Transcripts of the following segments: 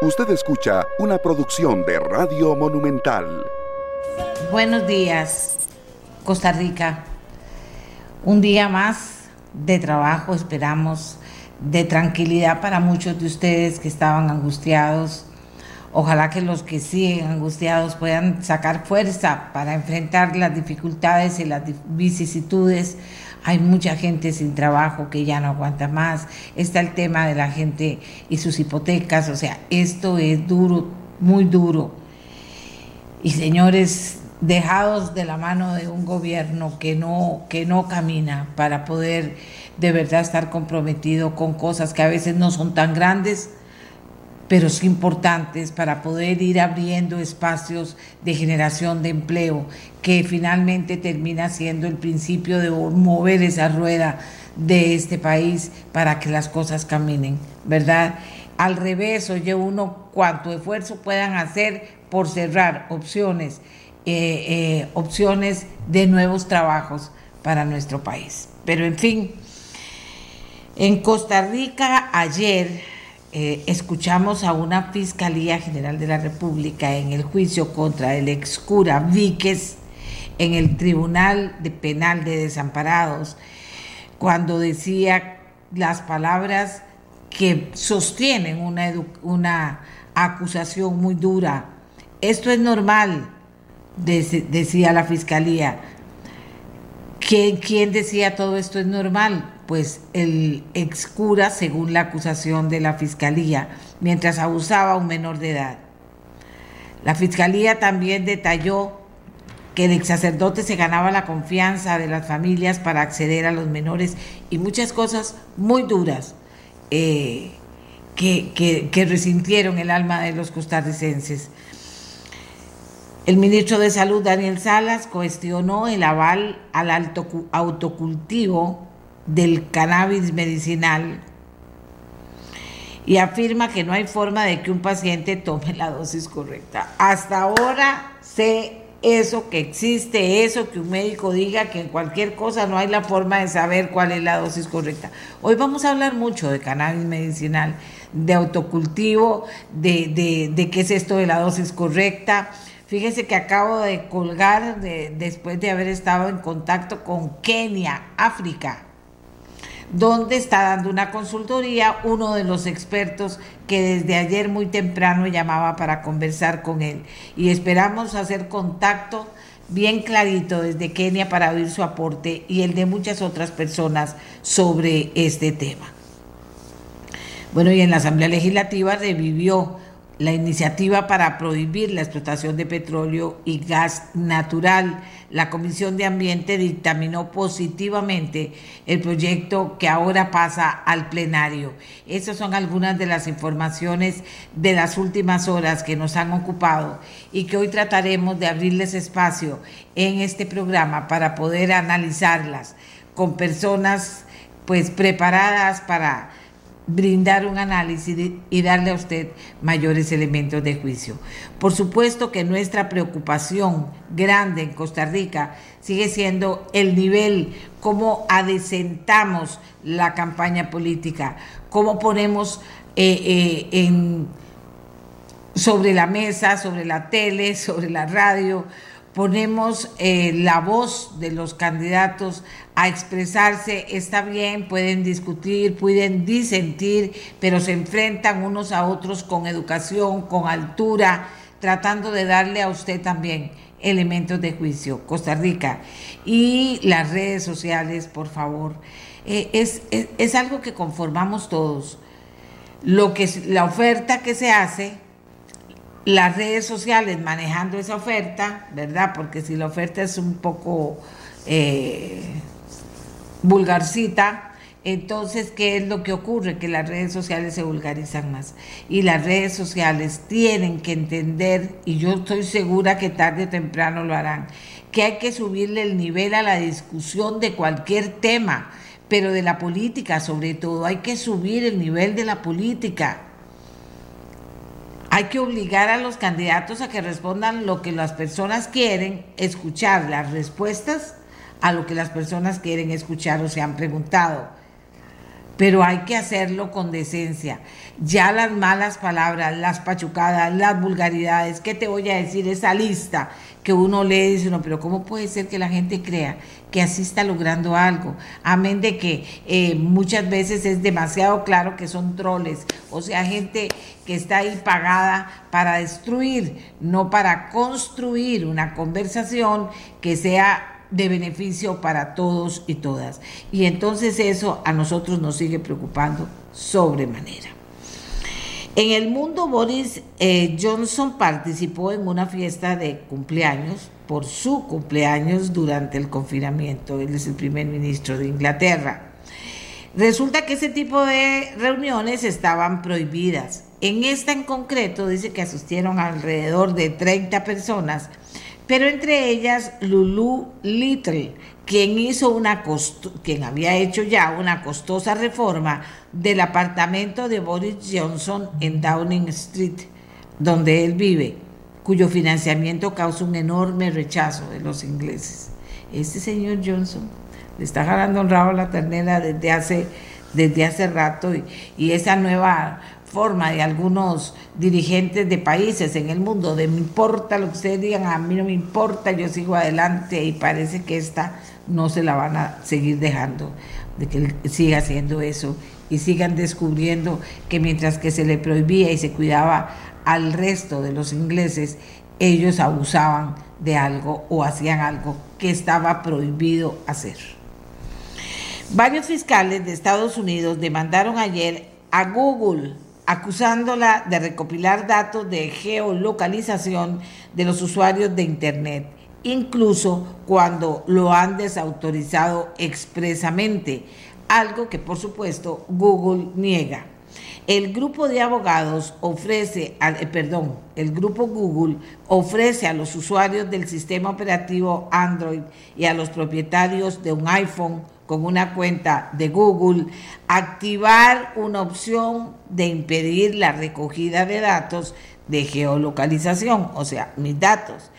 Usted escucha una producción de Radio Monumental. Buenos días, Costa Rica. Un día más de trabajo, esperamos, de tranquilidad para muchos de ustedes que estaban angustiados. Ojalá que los que siguen angustiados puedan sacar fuerza para enfrentar las dificultades y las vicisitudes hay mucha gente sin trabajo que ya no aguanta más, está el tema de la gente y sus hipotecas, o sea, esto es duro, muy duro. Y señores, dejados de la mano de un gobierno que no, que no camina para poder de verdad estar comprometido con cosas que a veces no son tan grandes, pero sí importantes para poder ir abriendo espacios de generación de empleo, que finalmente termina siendo el principio de mover esa rueda de este país para que las cosas caminen, ¿verdad? Al revés, oye uno cuanto esfuerzo puedan hacer por cerrar opciones, eh, eh, opciones de nuevos trabajos para nuestro país. Pero en fin, en Costa Rica ayer eh, escuchamos a una Fiscalía General de la República en el juicio contra el ex cura Víquez en el Tribunal de Penal de Desamparados, cuando decía las palabras que sostienen una, una acusación muy dura. Esto es normal, decía la Fiscalía. ¿Quién decía todo esto es normal? Pues el ex cura, según la acusación de la fiscalía, mientras abusaba a un menor de edad. La fiscalía también detalló que el ex sacerdote se ganaba la confianza de las familias para acceder a los menores y muchas cosas muy duras eh, que, que resintieron el alma de los costarricenses. El ministro de Salud, Daniel Salas, cuestionó el aval al autocultivo del cannabis medicinal y afirma que no hay forma de que un paciente tome la dosis correcta. Hasta ahora sé eso que existe, eso que un médico diga que en cualquier cosa no hay la forma de saber cuál es la dosis correcta. Hoy vamos a hablar mucho de cannabis medicinal, de autocultivo, de, de, qué es esto de la dosis correcta. Fíjense que acabo de colgar después de haber estado en contacto con Kenia, África donde está dando una consultoría uno de los expertos que desde ayer muy temprano llamaba para conversar con él. Y esperamos hacer contacto bien clarito desde Kenia para oír su aporte y el de muchas otras personas sobre este tema. Bueno, y en la Asamblea Legislativa revivió la iniciativa para prohibir la explotación de petróleo y gas natural. La Comisión de Ambiente dictaminó positivamente el proyecto que ahora pasa al plenario. Esas son algunas de las informaciones de las últimas horas que nos han ocupado y que hoy trataremos de abrirles espacio en este programa para poder analizarlas con personas pues preparadas para brindar un análisis y darle a usted mayores elementos de juicio. Por supuesto que nuestra preocupación grande en Costa Rica sigue siendo el nivel, cómo adecentamos la campaña política, cómo ponemos eh, eh, sobre la mesa, sobre la tele, sobre la radio, ponemos eh, la voz de los candidatos a expresarse, está bien, pueden discutir, pueden disentir, pero se enfrentan unos a otros con educación, con altura, tratando de darle a usted también elementos de juicio. Costa Rica. Y las redes sociales, por favor, eh, es, es, algo que conformamos todos. Lo que la oferta que se hace, las redes sociales manejando esa oferta, ¿verdad? Porque si la oferta es un poco eh, vulgarcita, entonces, ¿qué es lo que ocurre? Que las redes sociales se vulgarizan más. Y las redes sociales tienen que entender, y yo estoy segura que tarde o temprano lo harán, que hay que subirle el nivel a la discusión de cualquier tema, pero de la política sobre todo. Hay que subir el nivel de la política. Hay que obligar a los candidatos a que respondan lo que las personas quieren, escuchar las respuestas a lo que las personas quieren escuchar o se han preguntado. pero hay que hacerlo con decencia. Ya las malas palabras, las pachucadas, las vulgaridades, ¿qué te voy a decir? Esa lista que uno lee y dice, no, pero ¿cómo puede ser que la gente crea que así está logrando algo? Amén de que eh, muchas veces es demasiado claro que son troles, o sea, gente que está ahí pagada para destruir, no para construir una conversación que sea de beneficio para todos y todas. Y entonces eso a nosotros nos sigue preocupando sobremanera. En el mundo, Boris eh, Johnson participó en una fiesta de cumpleaños por su cumpleaños durante el confinamiento. Él es el primer ministro de Inglaterra. Resulta que ese tipo de reuniones estaban prohibidas. En esta en concreto dice que asistieron alrededor de 30 personas pero entre ellas Lulu Little, quien hizo una quien había hecho ya una costosa reforma del apartamento de Boris Johnson en Downing Street, donde él vive, cuyo financiamiento causa un enorme rechazo de los ingleses. Este señor Johnson le está jalando un rabo a la ternera desde hace, desde hace rato y, y esa nueva forma de algunos dirigentes de países en el mundo, de me importa lo que ustedes digan, a mí no me importa, yo sigo adelante y parece que esta no se la van a seguir dejando, de que siga haciendo eso y sigan descubriendo que mientras que se le prohibía y se cuidaba al resto de los ingleses, ellos abusaban de algo o hacían algo que estaba prohibido hacer. Varios fiscales de Estados Unidos demandaron ayer a Google acusándola de recopilar datos de geolocalización de los usuarios de Internet, incluso cuando lo han desautorizado expresamente, algo que por supuesto Google niega. El grupo de abogados ofrece, eh, perdón, el grupo Google ofrece a los usuarios del sistema operativo Android y a los propietarios de un iPhone con una cuenta de Google, activar una opción de impedir la recogida de datos de geolocalización, o sea, mis datos.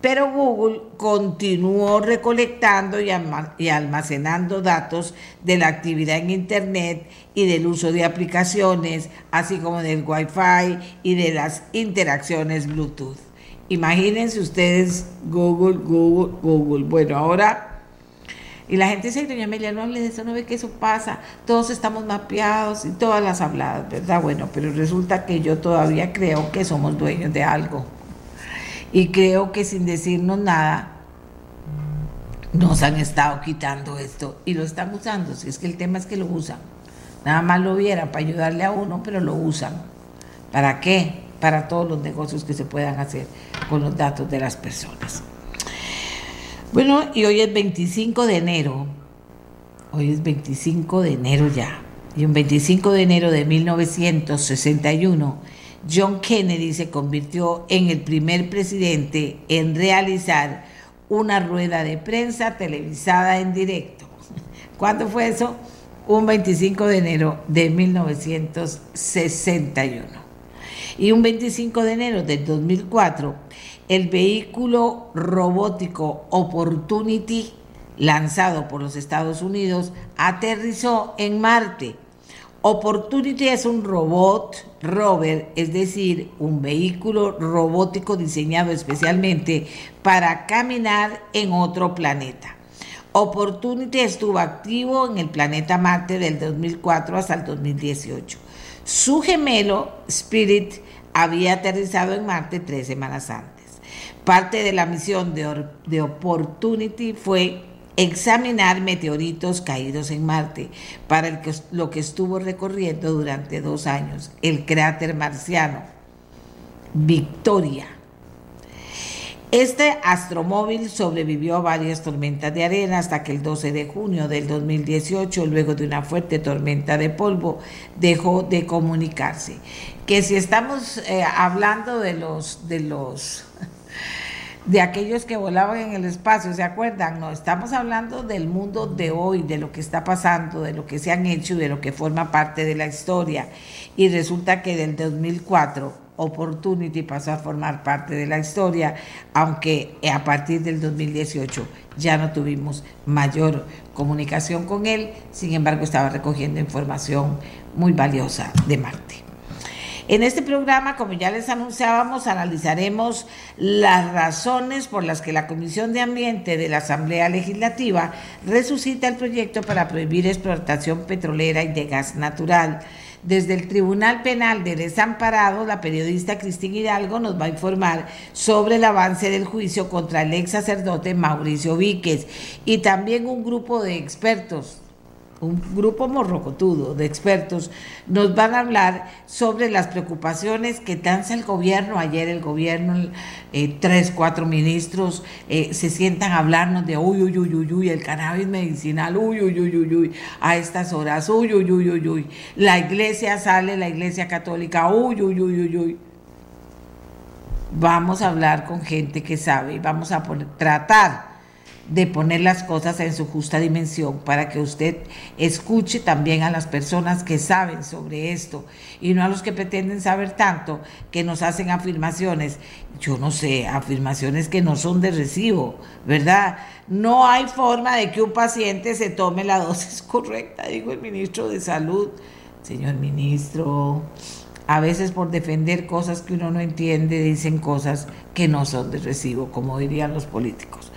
Pero Google continuó recolectando y almacenando datos de la actividad en Internet y del uso de aplicaciones, así como del Wi-Fi y de las interacciones Bluetooth. Imagínense ustedes Google, Google, Google. Bueno, ahora y la gente dice, doña Amelia, no hable de eso, no ve que eso pasa, todos estamos mapeados y todas las habladas, ¿verdad? Bueno, pero resulta que yo todavía creo que somos dueños de algo. Y creo que sin decirnos nada, nos han estado quitando esto y lo están usando. Si es que el tema es que lo usan. Nada más lo viera para ayudarle a uno, pero lo usan. ¿Para qué? Para todos los negocios que se puedan hacer con los datos de las personas. Bueno, y hoy es 25 de enero. Hoy es 25 de enero ya. Y un 25 de enero de 1961, John Kennedy se convirtió en el primer presidente en realizar una rueda de prensa televisada en directo. ¿Cuándo fue eso? Un 25 de enero de 1961. Y un 25 de enero del 2004, el vehículo robótico Opportunity, lanzado por los Estados Unidos, aterrizó en Marte. Opportunity es un robot rover, es decir, un vehículo robótico diseñado especialmente para caminar en otro planeta. Opportunity estuvo activo en el planeta Marte del 2004 hasta el 2018. Su gemelo, Spirit, había aterrizado en Marte tres semanas antes. Parte de la misión de, Opportunity fue examinar meteoritos caídos en Marte, para lo que estuvo recorriendo durante dos años, el cráter marciano Victoria. Este astromóvil sobrevivió a varias tormentas de arena hasta que el 12 de junio del 2018, luego de una fuerte tormenta de polvo, dejó de comunicarse. Que si estamos eh, hablando de los, de los de aquellos que volaban en el espacio, ¿se acuerdan? No, estamos hablando del mundo de hoy, de lo que está pasando, de lo que se han hecho, de lo que forma parte de la historia. Y resulta que del 2004 Opportunity pasó a formar parte de la historia, aunque a partir del 2018 ya no tuvimos mayor comunicación con él, sin embargo estaba recogiendo información muy valiosa de Marte. En este programa, como ya les anunciábamos, analizaremos las razones por las que la Comisión de Ambiente de la Asamblea Legislativa resucita el proyecto para prohibir explotación petrolera y de gas natural. Desde el Tribunal Penal de Desamparados, la periodista Cristina Hidalgo nos va a informar sobre el avance del juicio contra el ex sacerdote Mauricio Víquez y también un grupo de expertos un grupo morrocotudo de expertos, nos van a hablar sobre las preocupaciones que danza el gobierno. Ayer el gobierno, eh, tres, cuatro ministros eh, se sientan a hablarnos de uy, uy, uy, uy, uy, el cannabis medicinal, uy, uy, uy, uy, uy, a estas horas, uy, uy, uy, uy, uy. La iglesia sale, la iglesia católica, uy, uy, uy, uy, uy. Vamos a hablar con gente que sabe vamos a poner, tratar de poner las cosas en su justa dimensión para que usted escuche también a las personas que saben sobre esto y no a los que pretenden saber tanto que nos hacen afirmaciones, yo no sé, afirmaciones que no son de recibo, ¿verdad? No hay forma de que un paciente se tome la dosis correcta, dijo el ministro de Salud. Señor ministro, a veces por defender cosas que uno no entiende dicen cosas que no son de recibo, como dirían los políticos.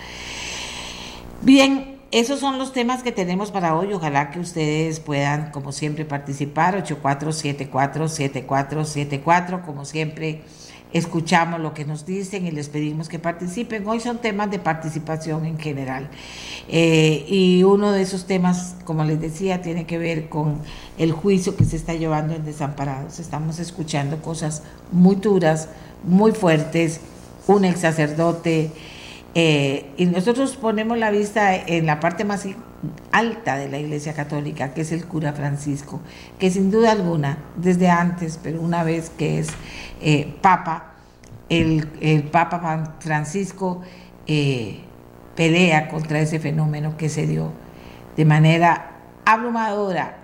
Bien, esos son los temas que tenemos para hoy. Ojalá que ustedes puedan, como siempre, participar. 8474-7474. Como siempre, escuchamos lo que nos dicen y les pedimos que participen. Hoy son temas de participación en general. Eh, y uno de esos temas, como les decía, tiene que ver con el juicio que se está llevando en Desamparados. Estamos escuchando cosas muy duras, muy fuertes. Un ex sacerdote eh, y nosotros ponemos la vista en la parte más alta de la Iglesia Católica, que es el cura Francisco, que sin duda alguna, desde antes, pero una vez que es eh, Papa, el, Papa Francisco eh, pelea contra ese fenómeno que se dio de manera abrumadora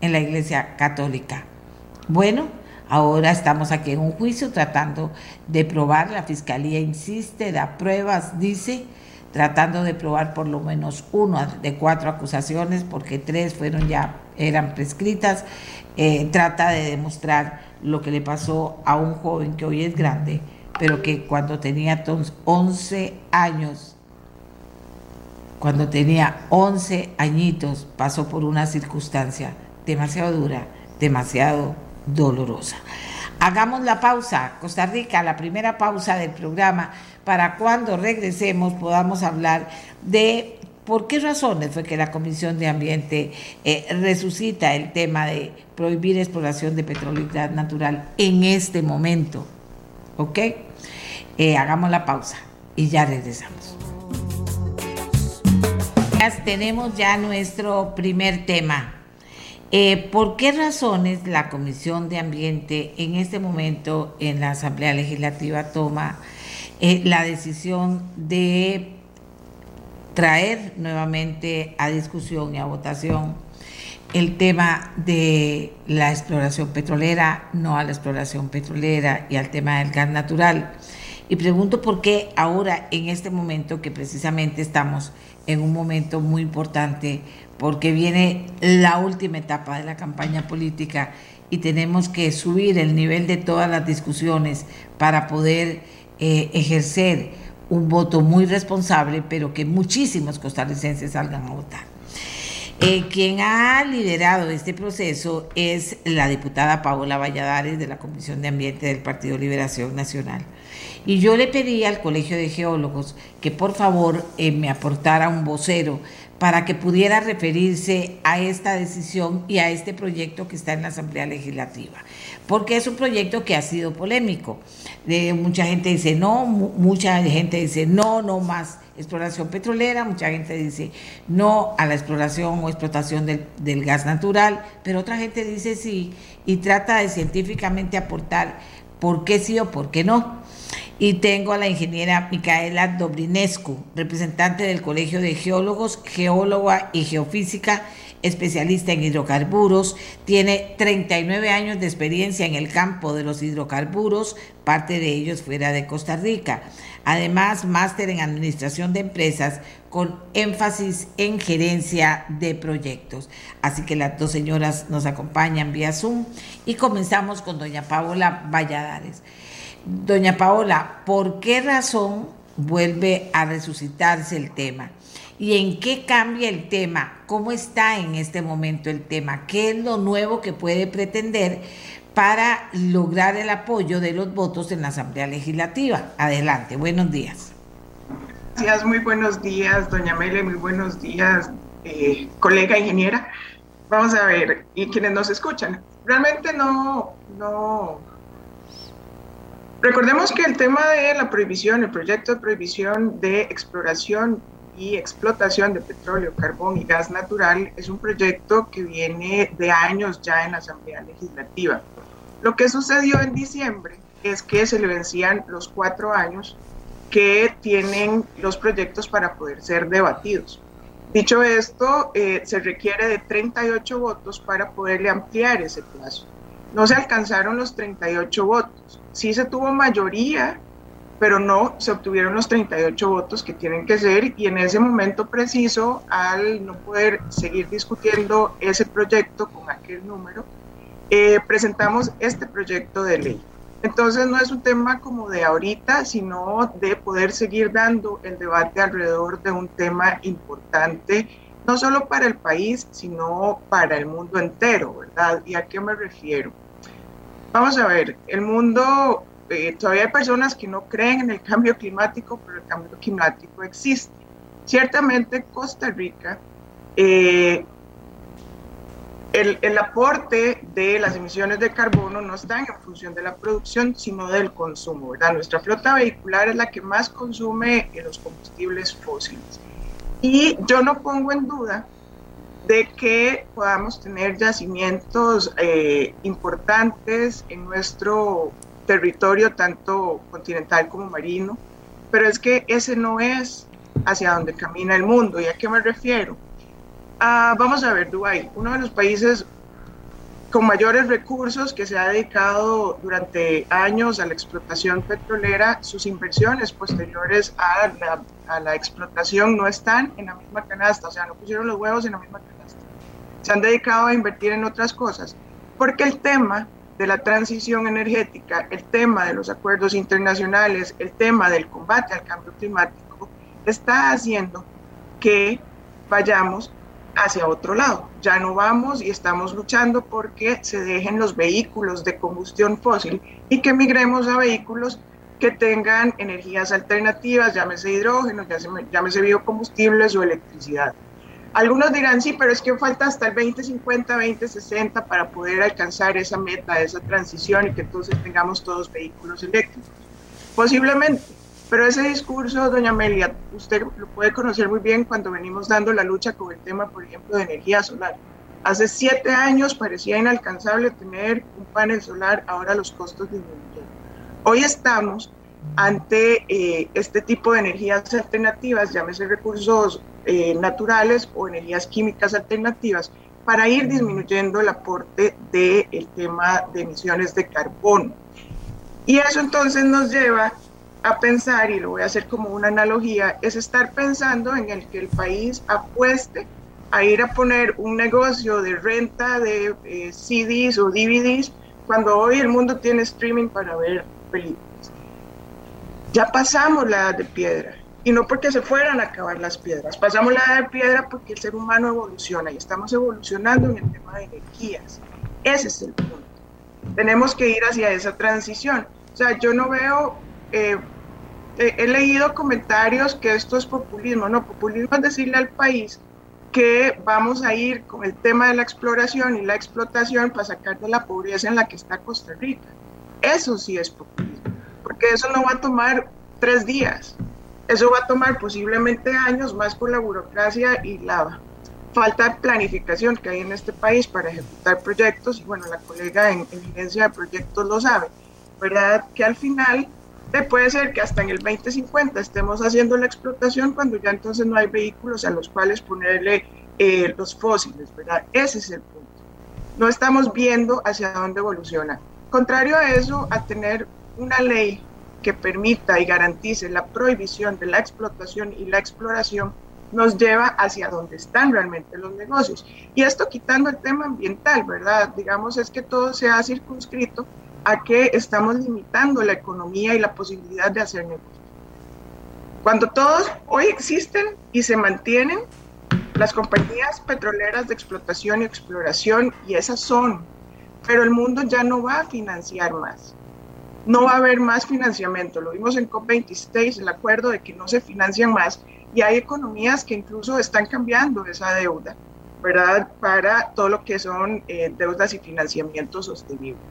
en la Iglesia Católica. Bueno, Ahora estamos aquí en un juicio tratando de probar, la fiscalía insiste, da pruebas, dice, tratando de probar por lo menos uno de cuatro acusaciones, porque tres fueron ya, eran prescritas, eh, trata de demostrar lo que le pasó a un joven que hoy es grande, pero que cuando tenía 11 años, cuando tenía 11 añitos, pasó por una circunstancia demasiado dura, demasiado dolorosa. Hagamos la pausa, Costa Rica, la primera pausa del programa, para cuando regresemos podamos hablar de por qué razones fue que la Comisión de Ambiente eh, resucita el tema de prohibir exploración de petróleo y gas natural en este momento. ¿Ok? Eh, hagamos la pausa y ya regresamos. Tenemos ya nuestro primer tema. Eh, ¿Por qué razones la Comisión de Ambiente en este momento en la Asamblea Legislativa toma eh, la decisión de traer nuevamente a discusión y a votación el tema de la exploración petrolera, no a la exploración petrolera y al tema del gas natural? Y pregunto por qué ahora, en este momento que precisamente estamos en un momento muy importante porque viene la última etapa de la campaña política y tenemos que subir el nivel de todas las discusiones para poder eh, ejercer un voto muy responsable, pero que muchísimos costarricenses salgan a votar. Eh, quien ha liderado este proceso es la diputada Paola Valladares de la Comisión de Ambiente del Partido Liberación Nacional. Y yo le pedí al Colegio de Geólogos que por favor eh, me aportara un vocero para que pudiera referirse a esta decisión y a este proyecto que está en la Asamblea Legislativa, porque es un proyecto que ha sido polémico. Mucha gente dice no, mucha gente dice no, no más exploración petrolera, mucha gente dice no a la exploración o explotación del gas natural, pero otra gente dice sí y trata de científicamente aportar por qué sí o por qué no y tengo a la ingeniera Micaela Dobrinescu, representante del Colegio de Geólogos, Geóloga y Geofísica especialista en hidrocarburos, tiene 39 años de experiencia en el campo de los hidrocarburos, parte de ellos fuera de Costa Rica. Además, máster en administración de empresas con énfasis en gerencia de proyectos. Así que las dos señoras nos acompañan vía Zoom y comenzamos con doña Paola Valladares. Doña Paola, ¿por qué razón vuelve a resucitarse el tema? ¿Y en qué cambia el tema? ¿Cómo está en este momento el tema? ¿Qué es lo nuevo que puede pretender para lograr el apoyo de los votos en la Asamblea Legislativa? Adelante, buenos días. Gracias, muy buenos días, doña Mele, muy buenos días, eh, colega ingeniera. Vamos a ver, y quienes nos escuchan, realmente no, no, Recordemos que el tema de la prohibición, el proyecto de prohibición de exploración y explotación de petróleo, carbón y gas natural es un proyecto que viene de años ya en la Asamblea Legislativa. Lo que sucedió en diciembre es que se le vencían los cuatro años que tienen los proyectos para poder ser debatidos. Dicho esto, eh, se requiere de 38 votos para poderle ampliar ese plazo. No se alcanzaron los 38 votos. Sí se tuvo mayoría, pero no se obtuvieron los 38 votos que tienen que ser y en ese momento preciso, al no poder seguir discutiendo ese proyecto con aquel número, eh, presentamos este proyecto de ley. Entonces no es un tema como de ahorita, sino de poder seguir dando el debate alrededor de un tema importante, no solo para el país, sino para el mundo entero, ¿verdad? ¿Y a qué me refiero? Vamos a ver, el mundo, eh, todavía hay personas que no creen en el cambio climático, pero el cambio climático existe. Ciertamente Costa Rica eh, el, aporte de las emisiones de carbono no está en función de la producción, sino del consumo. ¿verdad? Nuestra flota vehicular es la que más consume los combustibles fósiles. Y yo no pongo en duda de que podamos tener yacimientos eh, importantes en nuestro territorio, tanto continental como marino, pero es que ese no es hacia donde camina el mundo. ¿Y a qué me refiero? Ah, vamos a ver, Dubái, uno de los países con mayores recursos que se ha dedicado durante años a la explotación petrolera, sus inversiones posteriores a la, a la, explotación no están en la misma canasta, o sea, no pusieron los huevos en la misma canasta. Se han dedicado a invertir en otras cosas, porque el tema de la transición energética, el tema de los acuerdos internacionales, el tema del combate al cambio climático, está haciendo que vayamos hacia otro lado. Ya no vamos y estamos luchando porque se dejen los vehículos de combustión fósil y que migremos a vehículos que tengan energías alternativas, llámese hidrógeno, llámese biocombustibles o electricidad. Algunos dirán, sí, pero es que falta hasta el 2050, 2060 para poder alcanzar esa meta, esa transición y que entonces tengamos todos vehículos eléctricos. Posiblemente, pero ese discurso, doña Amelia, usted lo puede conocer muy bien cuando venimos dando la lucha con el tema, por ejemplo, de energía solar. Hace siete años parecía inalcanzable tener un panel solar, ahora los costos disminuyen. Hoy estamos ante eh, este tipo de energías alternativas, llámese recursos eh, naturales o energías químicas alternativas, para ir disminuyendo el aporte del tema de emisiones de carbono. Y eso entonces nos lleva a pensar, y lo voy a hacer como una analogía, es estar pensando en el que el país apueste a ir a poner un negocio de renta de eh, CDs o DVDs cuando hoy el mundo tiene streaming para ver películas. Ya pasamos la edad de piedra y no porque se fueran a acabar las piedras, pasamos la edad de piedra porque el ser humano evoluciona y estamos evolucionando en el tema de energías. Ese es el punto. Tenemos que ir hacia esa transición. O sea, yo no veo eh, he leído comentarios que esto es populismo. No, populismo es decirle al país que vamos a ir con el tema de la exploración y la explotación para sacar de la pobreza en la que está Costa Rica. Eso sí es populismo, porque eso no va a tomar tres días. Eso va a tomar posiblemente años más por la burocracia y la falta de planificación que hay en este país para ejecutar proyectos. Y bueno, la colega en evidencia de proyectos lo sabe, ¿verdad? Que al final puede ser que hasta en el 2050 estemos haciendo la explotación cuando ya entonces no hay vehículos a los cuales ponerle eh, los fósiles, ¿verdad? Ese es el punto. No estamos viendo hacia dónde evoluciona. Contrario a eso, a tener una ley que permita y garantice la prohibición de la explotación y la exploración, nos lleva hacia donde están realmente los negocios. Y esto quitando el tema ambiental, ¿verdad? Digamos, es que todo se ha circunscrito a que estamos limitando la economía y la posibilidad de hacer negocios. Cuando todos hoy existen y se mantienen las compañías petroleras de explotación y exploración, y esas son, pero el mundo ya no va a financiar más. No va a haber más financiamiento. Lo vimos en COP26, el acuerdo de que no se financian más y hay economías que incluso están cambiando esa deuda, ¿verdad? Para todo lo que son eh, deudas y financiamiento sostenible.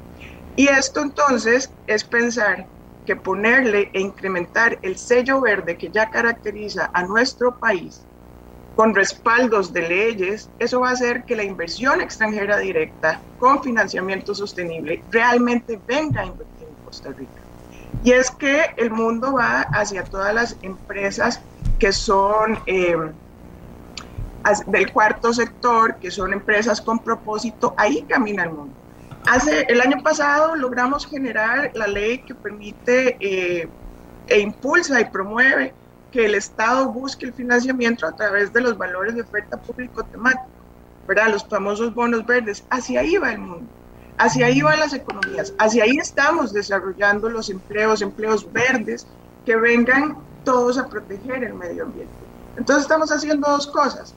Y esto entonces es pensar que ponerle e incrementar el sello verde que ya caracteriza a nuestro país con respaldos de leyes, eso va a hacer que la inversión extranjera directa con financiamiento sostenible realmente venga a invertir en Costa Rica. Y es que el mundo va hacia todas las empresas que son eh, del cuarto sector, que son empresas con propósito, ahí camina el mundo. Hace, el año pasado logramos generar la ley que permite eh, e impulsa y promueve que el Estado busque el financiamiento a través de los valores de oferta público temático, ¿verdad? Los famosos bonos verdes. Hacia ahí va el mundo, hacia ahí van las economías, hacia ahí estamos desarrollando los empleos, empleos verdes que vengan todos a proteger el medio ambiente. Entonces estamos haciendo dos cosas,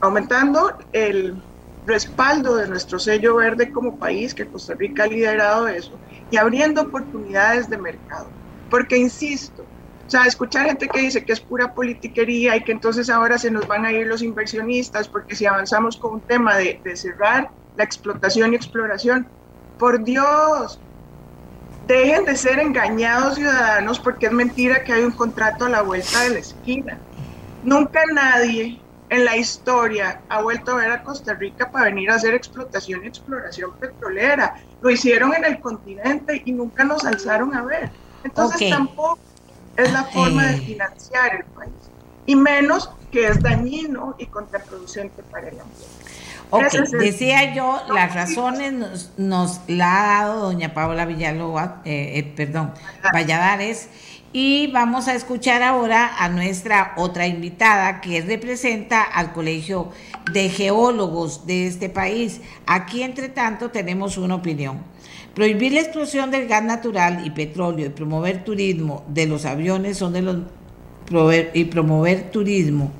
aumentando el respaldo de nuestro sello verde como país, que Costa Rica ha liderado eso, y abriendo oportunidades de mercado. Porque, insisto, o sea, escuchar gente que dice que es pura politiquería y que entonces ahora se nos van a ir los inversionistas porque si avanzamos con un tema de, de cerrar la explotación y exploración, por Dios, dejen de ser engañados ciudadanos porque es mentira que hay un contrato a la vuelta de la esquina. Nunca nadie en la historia ha vuelto a ver a Costa Rica para venir a hacer explotación y exploración petrolera. Lo hicieron en el continente y nunca nos alzaron a ver. Entonces tampoco es la forma de financiar el país. Y menos que es dañino y contraproducente para el ambiente. Ok, decía yo, las razones nos, nos, la ha dado doña Paola Villalobos, eh, eh, perdón, Valladares, y vamos a escuchar ahora a nuestra otra invitada que representa al Colegio de Geólogos de este país. Aquí, entre tanto, tenemos una opinión. Prohibir la explosión del gas natural y petróleo y promover turismo de los aviones son de los y promover turismo.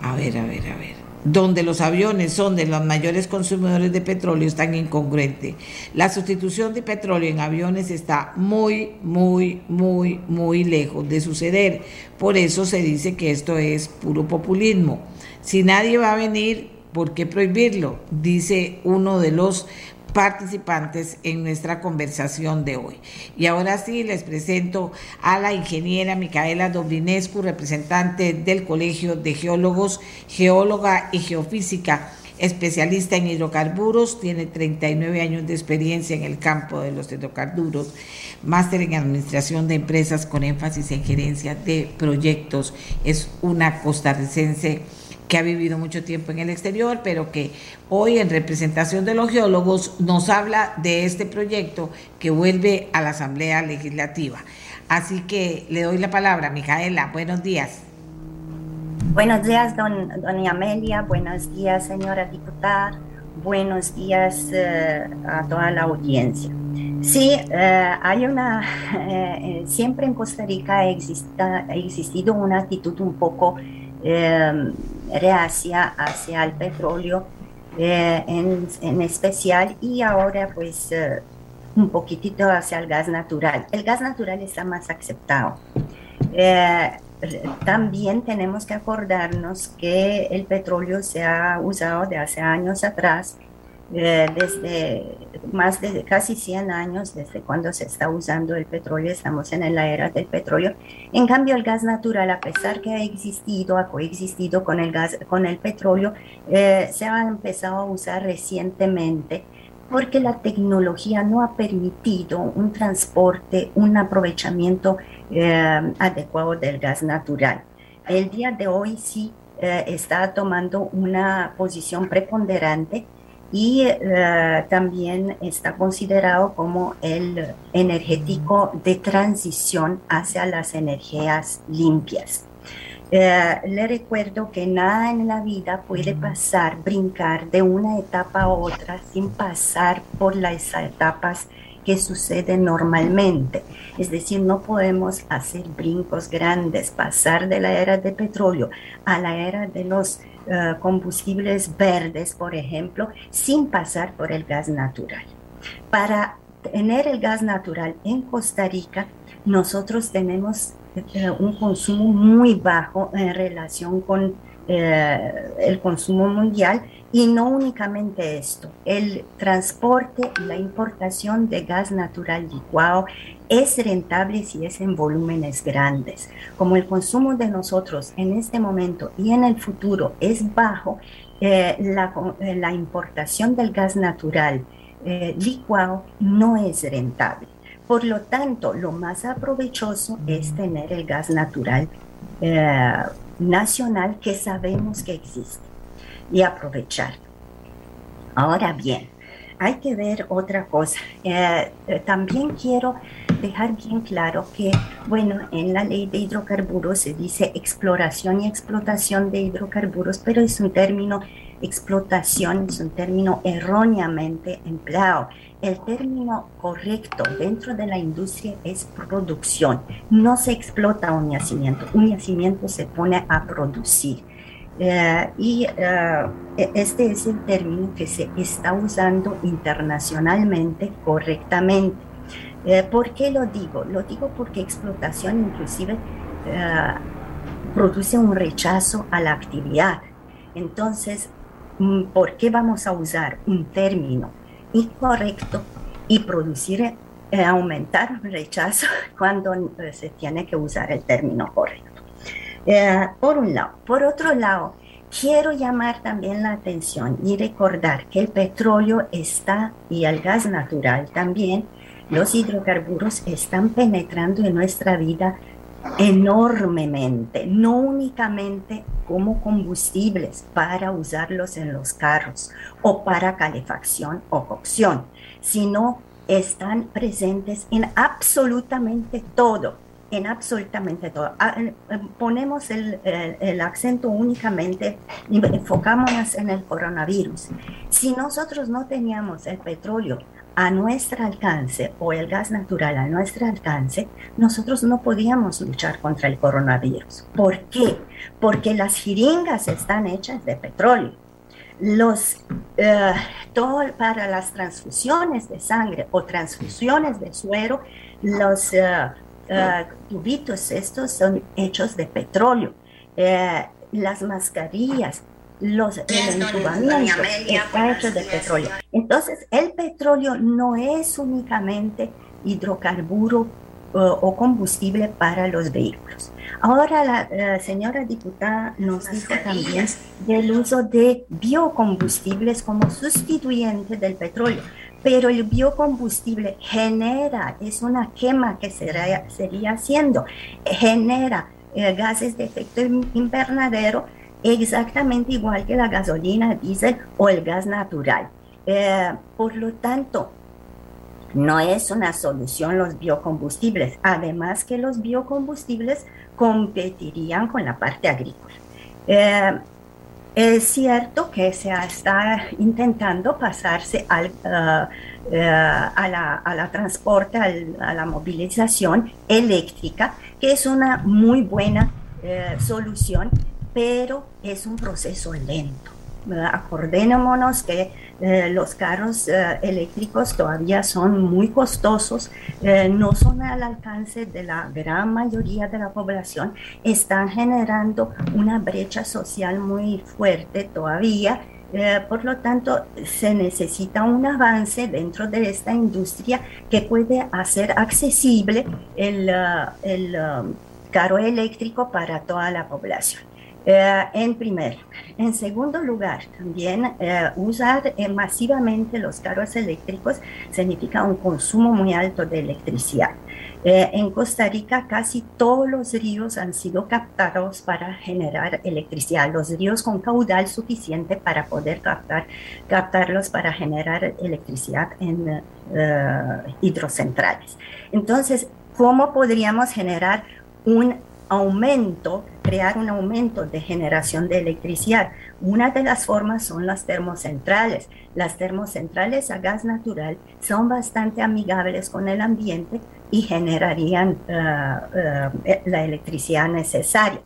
A ver, a ver, a ver donde los aviones son de los mayores consumidores de petróleo, es tan incongruente. La sustitución de petróleo en aviones está muy, muy, muy, muy lejos de suceder. Por eso se dice que esto es puro populismo. Si nadie va a venir, ¿por qué prohibirlo? Dice uno de los participantes en nuestra conversación de hoy. Y ahora sí les presento a la ingeniera Micaela Doblinescu, representante del Colegio de Geólogos, geóloga y geofísica, especialista en hidrocarburos, tiene 39 años de experiencia en el campo de los hidrocarburos, máster en administración de empresas con énfasis en gerencia de proyectos. Es una costarricense que ha vivido mucho tiempo en el exterior, pero que hoy en representación de los geólogos nos habla de este proyecto que vuelve a la Asamblea Legislativa. Así que le doy la palabra, Micaela. Buenos días. Buenos días, don, doña Amelia. Buenos días, señora diputada. Buenos días eh, a toda la audiencia. Sí, eh, hay una, eh, siempre en Costa Rica ha existido una actitud un poco reacia hacia el petróleo eh, en, especial y ahora pues eh, un poquitito hacia el gas natural. El gas natural está más aceptado. también tenemos que acordarnos que el petróleo se ha usado de hace años atrás eh, desde más de casi 100 años, desde cuando se está usando el petróleo, estamos en la era del petróleo. En cambio, el gas natural, a pesar que ha existido, ha coexistido con el, gas, con el petróleo, eh, se ha empezado a usar recientemente porque la tecnología no ha permitido un transporte, un aprovechamiento eh, adecuado del gas natural. El día de hoy sí está tomando una posición preponderante y también está considerado como el energético de transición hacia las energías limpias. Eh, le recuerdo que nada en la vida puede pasar, brincar de una etapa a otra sin pasar por las etapas que suceden normalmente. Es decir, no podemos hacer brincos grandes, pasar de la era de petróleo a la era de los eh, combustibles verdes, por ejemplo, sin pasar por el gas natural. Para tener el gas natural en Costa Rica, nosotros tenemos eh, un consumo muy bajo en relación con eh, el consumo mundial y no únicamente esto, el transporte y la importación de gas natural licuado es rentable si es en volúmenes grandes. Como el consumo de nosotros en este momento y en el futuro es bajo, eh, la, la, importación del gas natural licuado no es rentable. Por lo tanto, lo más aprovechoso es tener el gas natural eh, nacional que sabemos que existe y aprovechar. Ahora bien, hay que ver otra cosa. Eh, también quiero dejar bien claro que, bueno, en la ley de hidrocarburos se dice exploración y explotación de hidrocarburos, pero es un término, explotación es un término erróneamente empleado. El término correcto dentro de la industria es producción. No se explota un yacimiento, un yacimiento se pone a producir. Eh, y eh, e-, este es el término que se está usando internacionalmente correctamente. Eh, ¿Por qué lo digo? Lo digo porque explotación inclusive produce un rechazo a la actividad. Entonces, mm, ¿por qué vamos a usar un término incorrecto y producir, aumentar el rechazo cuando se tiene que usar el término correcto? Por un lado. Por otro lado, quiero llamar también la atención y recordar que el petróleo está, y el gas natural también, los hidrocarburos están penetrando en nuestra vida enormemente, no únicamente como combustibles para usarlos en los carros o para calefacción o cocción, sino están presentes en absolutamente todo, en absolutamente todo. Ah, ponemos el, el, acento únicamente, enfocámonos en el coronavirus. Si nosotros no teníamos el petróleo a nuestro alcance o el gas natural a nuestro alcance, nosotros no podíamos luchar contra el coronavirus. ¿Por qué? Porque las jeringas están hechas de petróleo. Los, eh, todo para las transfusiones de sangre o transfusiones de suero, los uh, tubitos estos son hechos de petróleo. las mascarillas, los, el entubamiento está hecho de petróleo. Entonces, el petróleo no es únicamente hidrocarburo o combustible para los vehículos. Ahora la, señora diputada nos dijo también del uso de biocombustibles como sustituyente del petróleo, pero el biocombustible genera, es una quema que sería, sería haciendo, genera eh, gases de efecto invernadero exactamente igual que la gasolina, diésel o el gas natural. Eh, por lo tanto, no es una solución los biocombustibles, además que los biocombustibles competirían con la parte agrícola. Eh, es cierto que se está intentando pasarse al, eh, a, la, a, la, transporte, a la movilización eléctrica, que es una muy buena solución pero es un proceso lento. Acordémonos que eh, los carros eh, eléctricos todavía son muy costosos, eh, no son al alcance de la gran mayoría de la población, están generando una brecha social muy fuerte todavía. por lo tanto, se necesita un avance dentro de esta industria que puede hacer accesible el, el carro eléctrico para toda la población. Eh, en primer En segundo lugar, también eh, usar eh, masivamente los carros eléctricos significa un consumo muy alto de electricidad. en Costa Rica casi todos los ríos han sido captados para generar electricidad, los ríos con caudal suficiente para poder captar, captarlos para generar electricidad en hidrocentrales. Entonces, ¿cómo podríamos generar un aumento, crear un aumento de generación de electricidad. Una de las formas son las termocentrales. Las termocentrales a gas natural son bastante amigables con el ambiente y generarían eh, eh, la electricidad necesaria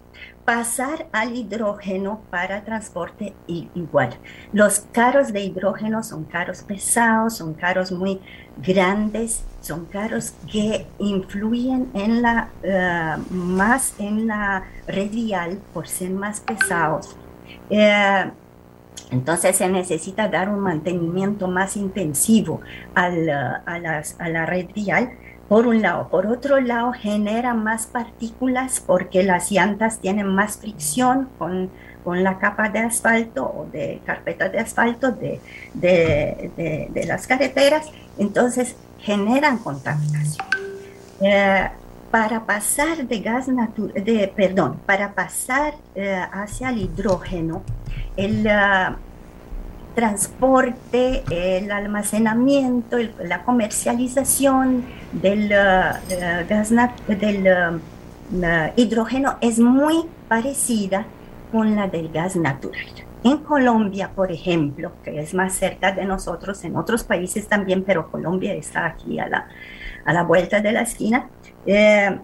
pasar al hidrógeno para transporte igual. Los carros de hidrógeno son carros pesados, son carros muy grandes, son carros que influyen en la, eh, más en la red vial por ser más pesados. Eh, entonces se necesita dar un mantenimiento más intensivo a la red vial por un lado. Por otro lado, genera más partículas porque las llantas tienen más fricción con, con la capa de asfalto o de carpeta de asfalto de, de, las carreteras, entonces generan contaminación. Eh, para pasar de gas natural, perdón, para pasar eh, hacia el hidrógeno, el, uh, transporte, el almacenamiento, la comercialización del, uh, gas del uh, hidrógeno es muy parecida con la del gas natural. En Colombia, por ejemplo, que es más cerca de nosotros, en otros países también, pero Colombia está aquí a la, a la vuelta de la esquina, eh,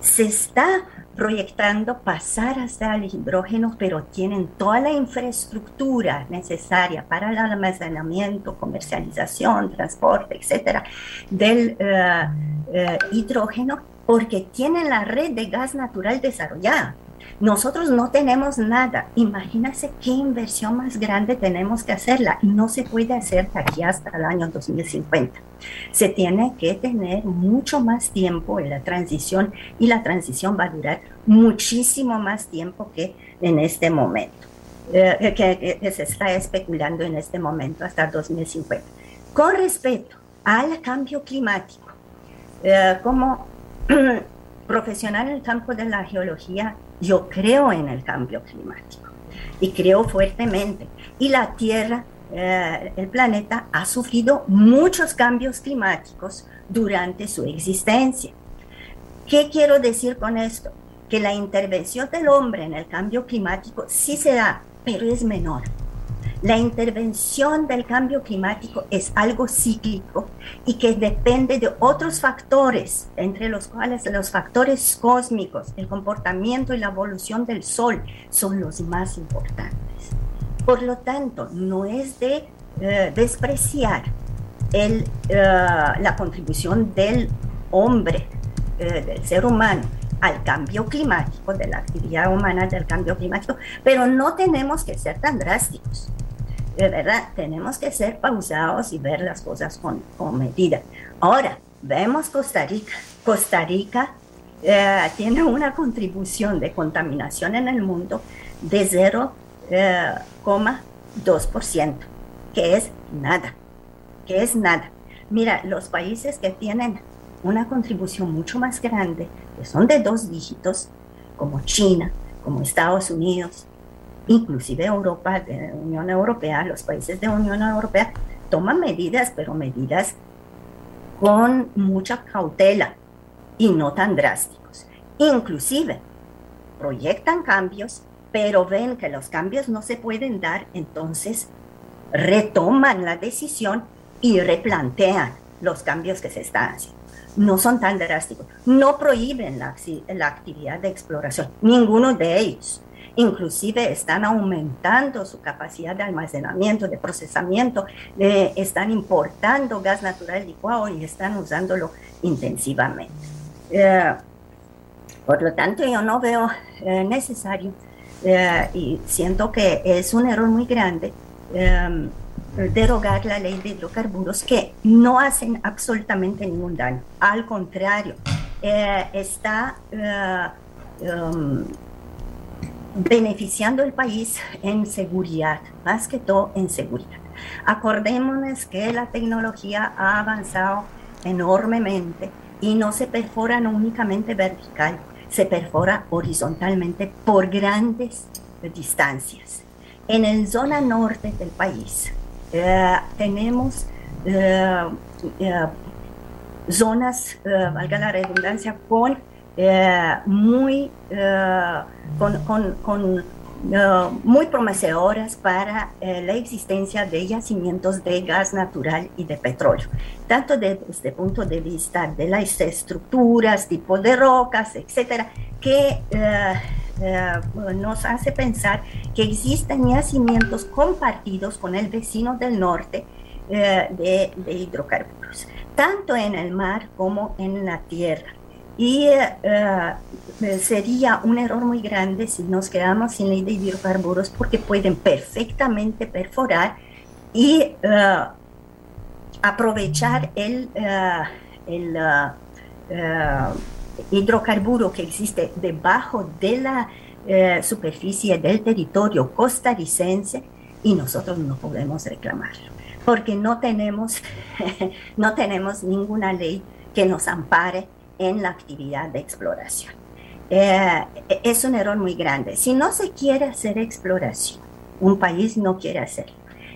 se está proyectando pasar hasta el hidrógeno, pero tienen toda la infraestructura necesaria para el almacenamiento, comercialización, transporte, etcétera, del eh, eh, hidrógeno, porque tienen la red de gas natural desarrollada. Nosotros no tenemos nada. Imagínense qué inversión más grande tenemos que hacerla. No se puede hacer de aquí hasta el año 2050. Se tiene que tener mucho más tiempo en la transición y la transición va a durar muchísimo más tiempo que en este momento, eh, que, se está especulando en este momento hasta 2050. Con respecto al cambio climático, eh, como profesional en el campo de la geología, yo creo en el cambio climático y creo fuertemente. Y la Tierra, eh, el planeta, ha sufrido muchos cambios climáticos durante su existencia. ¿Qué quiero decir con esto? Que la intervención del hombre en el cambio climático sí se da, pero es menor. La intervención del cambio climático es algo cíclico y que depende de otros factores, entre los cuales los factores cósmicos, el comportamiento y la evolución del Sol son los más importantes. Por lo tanto, no es de eh, despreciar eh, la contribución del hombre, eh, del ser humano, al cambio climático, de la actividad humana del cambio climático, pero no tenemos que ser tan drásticos de verdad, tenemos que ser pausados y ver las cosas con, con medida. Ahora, vemos Costa Rica. Costa Rica eh, tiene una contribución de contaminación en el mundo de 0,2%, eh, que es nada, que es nada. Mira, los países que tienen una contribución mucho más grande, que son de dos dígitos, como China, como Estados Unidos, inclusive Europa, de Unión Europea, los países de Unión Europea toman medidas, pero medidas con mucha cautela y no tan drásticos. Inclusive proyectan cambios, pero ven que los cambios no se pueden dar, entonces retoman la decisión y replantean los cambios que se están haciendo. No son tan drásticos, no prohíben la, la actividad de exploración, ninguno de ellos inclusive están aumentando su capacidad de almacenamiento, de procesamiento, están importando gas natural licuado y están usándolo intensivamente. Eh, por lo tanto, yo no veo eh, necesario eh, y siento que es un error muy grande em, derogar la ley de hidrocarburos que no hacen absolutamente ningún daño. Al contrario, está em, beneficiando al país en seguridad, más que todo en seguridad. Acordémonos que la tecnología ha avanzado enormemente y no se perfora únicamente vertical, se perfora horizontalmente por grandes distancias. En el zona norte del país eh, tenemos eh, eh, zonas, valga la redundancia, con muy, con, con muy prometedoras para eh, la existencia de yacimientos de gas natural y de petróleo, tanto desde el punto de vista de las estructuras, tipo de rocas, etcétera, que eh, eh, nos hace pensar que existen yacimientos compartidos con el vecino del norte de hidrocarburos, tanto en el mar como en la tierra. Y eh, sería un error muy grande si nos quedamos sin ley de hidrocarburos porque pueden perfectamente perforar y eh, aprovechar el, eh, el hidrocarburo que existe debajo de la superficie del territorio costarricense y nosotros no podemos reclamarlo porque no tenemos, no tenemos ninguna ley que nos ampare en la actividad de exploración. Eh, es un error muy grande. Si no se quiere hacer exploración, un país no quiere hacerlo.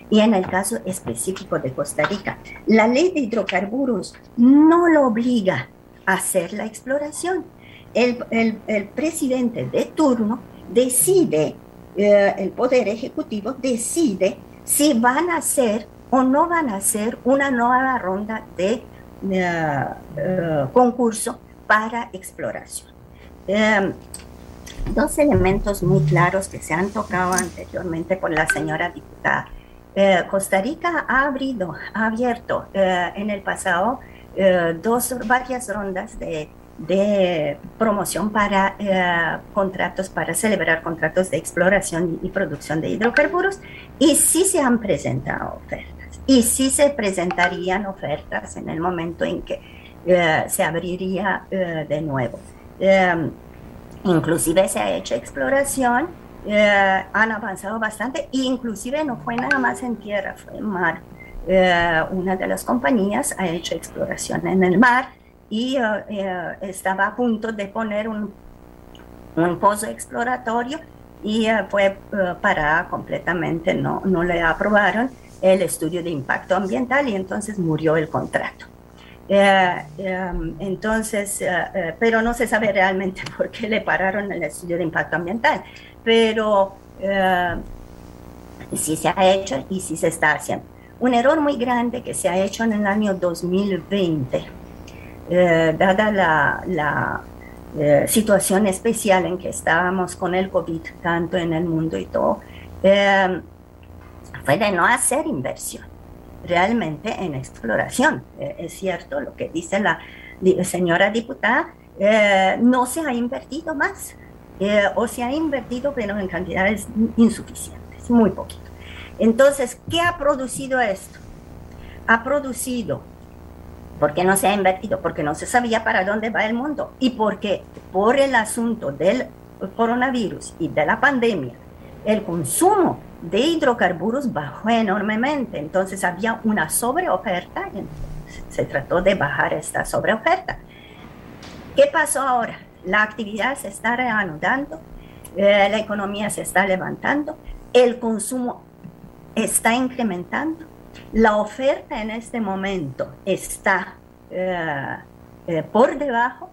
Y en el caso específico de Costa Rica, la ley de hidrocarburos no lo obliga a hacer la exploración. El, el, presidente de turno decide, eh, el Poder Ejecutivo decide si van a hacer o no van a hacer una nueva ronda de uh, concurso para exploración. Em, dos elementos muy claros que se han tocado anteriormente por la señora diputada. Eh, Costa Rica ha, abrido, ha abierto en el pasado dos, varias rondas de, de promoción para contratos, para celebrar contratos de exploración y, y producción de hidrocarburos y sí se han presentado ofertas y sí se presentarían ofertas en el momento en que eh, se abriría eh, de nuevo. Em, inclusive se ha hecho exploración, eh, han avanzado bastante, e inclusive no fue nada más en tierra, fue en mar. una de las compañías ha hecho exploración en el mar y estaba a punto de poner un, un pozo exploratorio y fue parada completamente, no, no le aprobaron el estudio de impacto ambiental y entonces murió el contrato. Eh, em, entonces, eh, eh, pero no se sabe realmente por qué le pararon el estudio de impacto ambiental, pero sí se ha hecho y sí se está haciendo. Un error muy grande que se ha hecho en el año 2020, dada la, la situación especial en que estábamos con el COVID, tanto en el mundo y todo, fue de no hacer inversión realmente en exploración. Eh, es cierto lo que dice la señora diputada, eh, no se ha invertido más eh, o se ha invertido pero en cantidades insuficientes, muy poquito. Entonces, ¿qué ha producido esto? Ha producido, porque no se ha invertido, porque no se sabía para dónde va el mundo y porque por el asunto del coronavirus y de la pandemia, el consumo de hidrocarburos bajó enormemente, entonces había una sobreoferta, se trató de bajar esta sobreoferta. ¿Qué pasó ahora? La actividad se está reanudando, eh, la economía se está levantando, el consumo está incrementando, la oferta en este momento está eh, eh, por debajo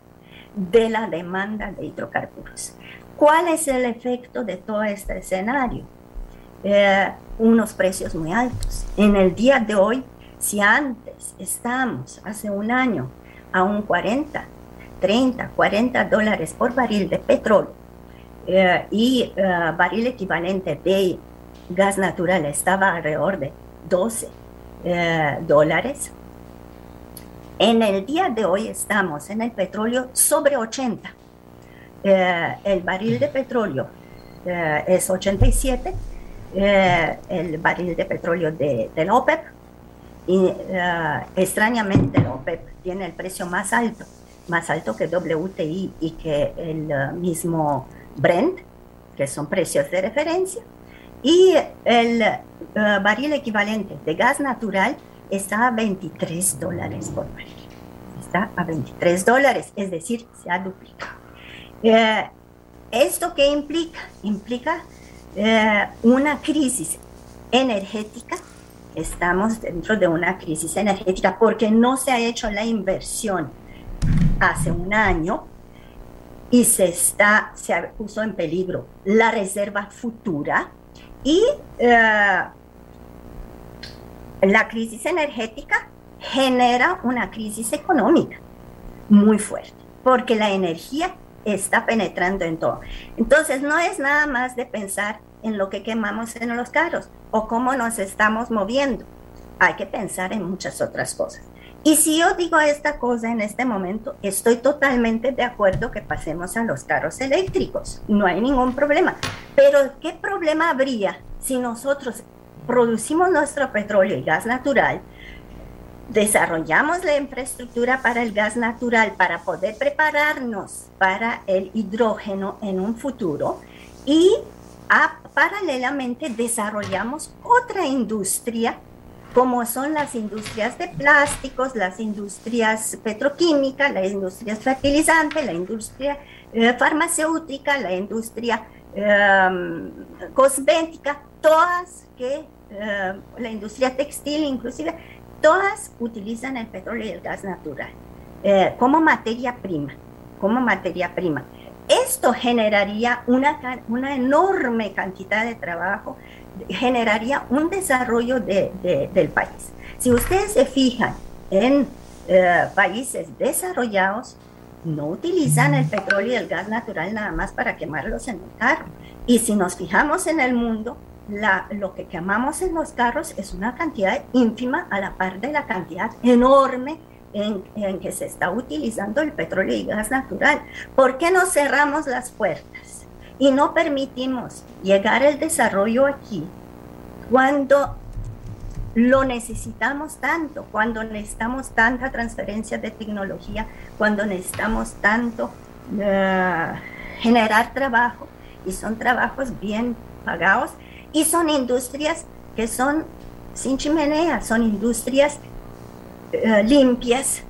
de la demanda de hidrocarburos. ¿Cuál es el efecto de todo este escenario? Eh, unos precios muy altos. En el día de hoy, si antes estamos, hace un año, a un 40, 30, 40 dólares por barril de petróleo eh, y eh, barril equivalente de gas natural estaba alrededor de 12 dólares, en el día de hoy estamos en el petróleo sobre 80. el barril de petróleo es 87 eh, el barril de petróleo de, la OPEP. Y eh, extrañamente la OPEP tiene el precio más alto, más alto que WTI y que el eh, mismo Brent. que son precios de referencia, y el eh, barril equivalente de gas natural está a 23 dólares por barril. Está a 23 dólares, es decir, se ha duplicado. ¿Esto qué implica? Implica eh, una crisis energética. Estamos dentro de una crisis energética porque no se ha hecho la inversión hace un año y se, está, se puso en peligro la reserva futura y eh, la crisis energética genera una crisis económica muy fuerte, porque la energía está penetrando en todo. Entonces, no es nada más de pensar en lo que quemamos en los carros o cómo nos estamos moviendo. Hay que pensar en muchas otras cosas. Y si yo digo esta cosa en este momento, estoy totalmente de acuerdo que pasemos a los carros eléctricos. No hay ningún problema. Pero ¿qué problema habría si nosotros producimos nuestro petróleo y gas natural, desarrollamos la infraestructura para el gas natural para poder prepararnos para el hidrógeno en un futuro y paralelamente desarrollamos otra industria como son las industrias de plásticos, las industrias petroquímicas, las industrias fertilizantes, la industria eh, farmacéutica, la industria em, cosmética, todas que eh, la industria textil inclusive, todas utilizan el petróleo y el gas natural eh, como materia prima, como materia prima. Esto generaría una, enorme cantidad de trabajo, generaría un desarrollo del país. Si ustedes se fijan en eh, países desarrollados, no utilizan el petróleo y el gas natural nada más para quemarlos en el carro. Y si nos fijamos en el mundo, la, lo que quemamos en los carros es una cantidad ínfima a la par de la cantidad enorme en, en, que se está utilizando el petróleo y gas natural. ¿Por qué no cerramos las puertas y no permitimos llegar el desarrollo aquí cuando lo necesitamos tanto, cuando necesitamos tanta transferencia de tecnología, cuando necesitamos tanto uh, generar trabajo y son trabajos bien pagados y son industrias que son sin chimenea, son industrias uh, limpias.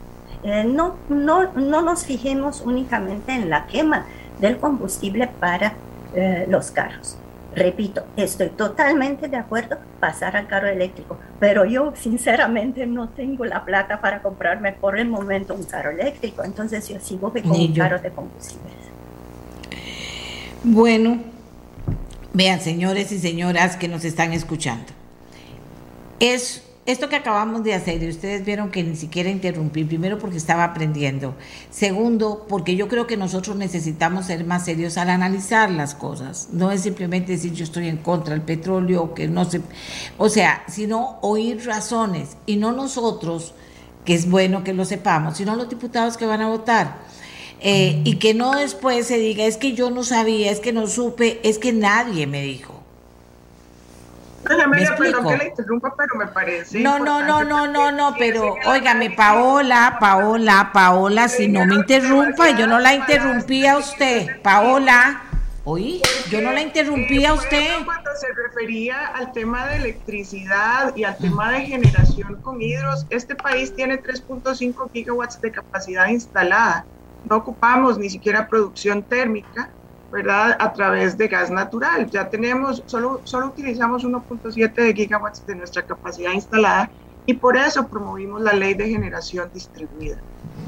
Eh, no, no, no nos fijemos únicamente en la quema del combustible para eh, los carros. Repito, estoy totalmente de acuerdo pasar al carro eléctrico, pero yo sinceramente no tengo la plata para comprarme por el momento un carro eléctrico, entonces yo sigo con un carro de combustible. Bueno, vean señores y señoras que nos están escuchando, es esto que acabamos de hacer, y ustedes vieron que ni siquiera interrumpí, primero porque estaba aprendiendo, segundo porque yo creo que nosotros necesitamos ser más serios al analizar las cosas, no es simplemente decir yo estoy en contra del petróleo, que no se, o sea, sino oír razones, y no nosotros, que es bueno que lo sepamos, sino los diputados que van a votar. Eh, y que no después se diga, es que yo no sabía, es que no supe, es que nadie me dijo. Doña perdón que la interrumpa, pero me parece. No, no, no, no, no, no, pero óigame, Paola, Paola, Paola, si no me interrumpa, yo no la interrumpí a usted. Paola, oí, yo no la interrumpí a usted. Cuando se refería al tema de electricidad y al tema de generación con hidros, este país tiene 3.5 gigawatts de capacidad instalada. No ocupamos ni siquiera producción térmica ¿verdad? A través de gas natural. Ya tenemos, solo, solo utilizamos 1.7 de gigawatts de nuestra capacidad instalada y por eso promovimos la ley de generación distribuida,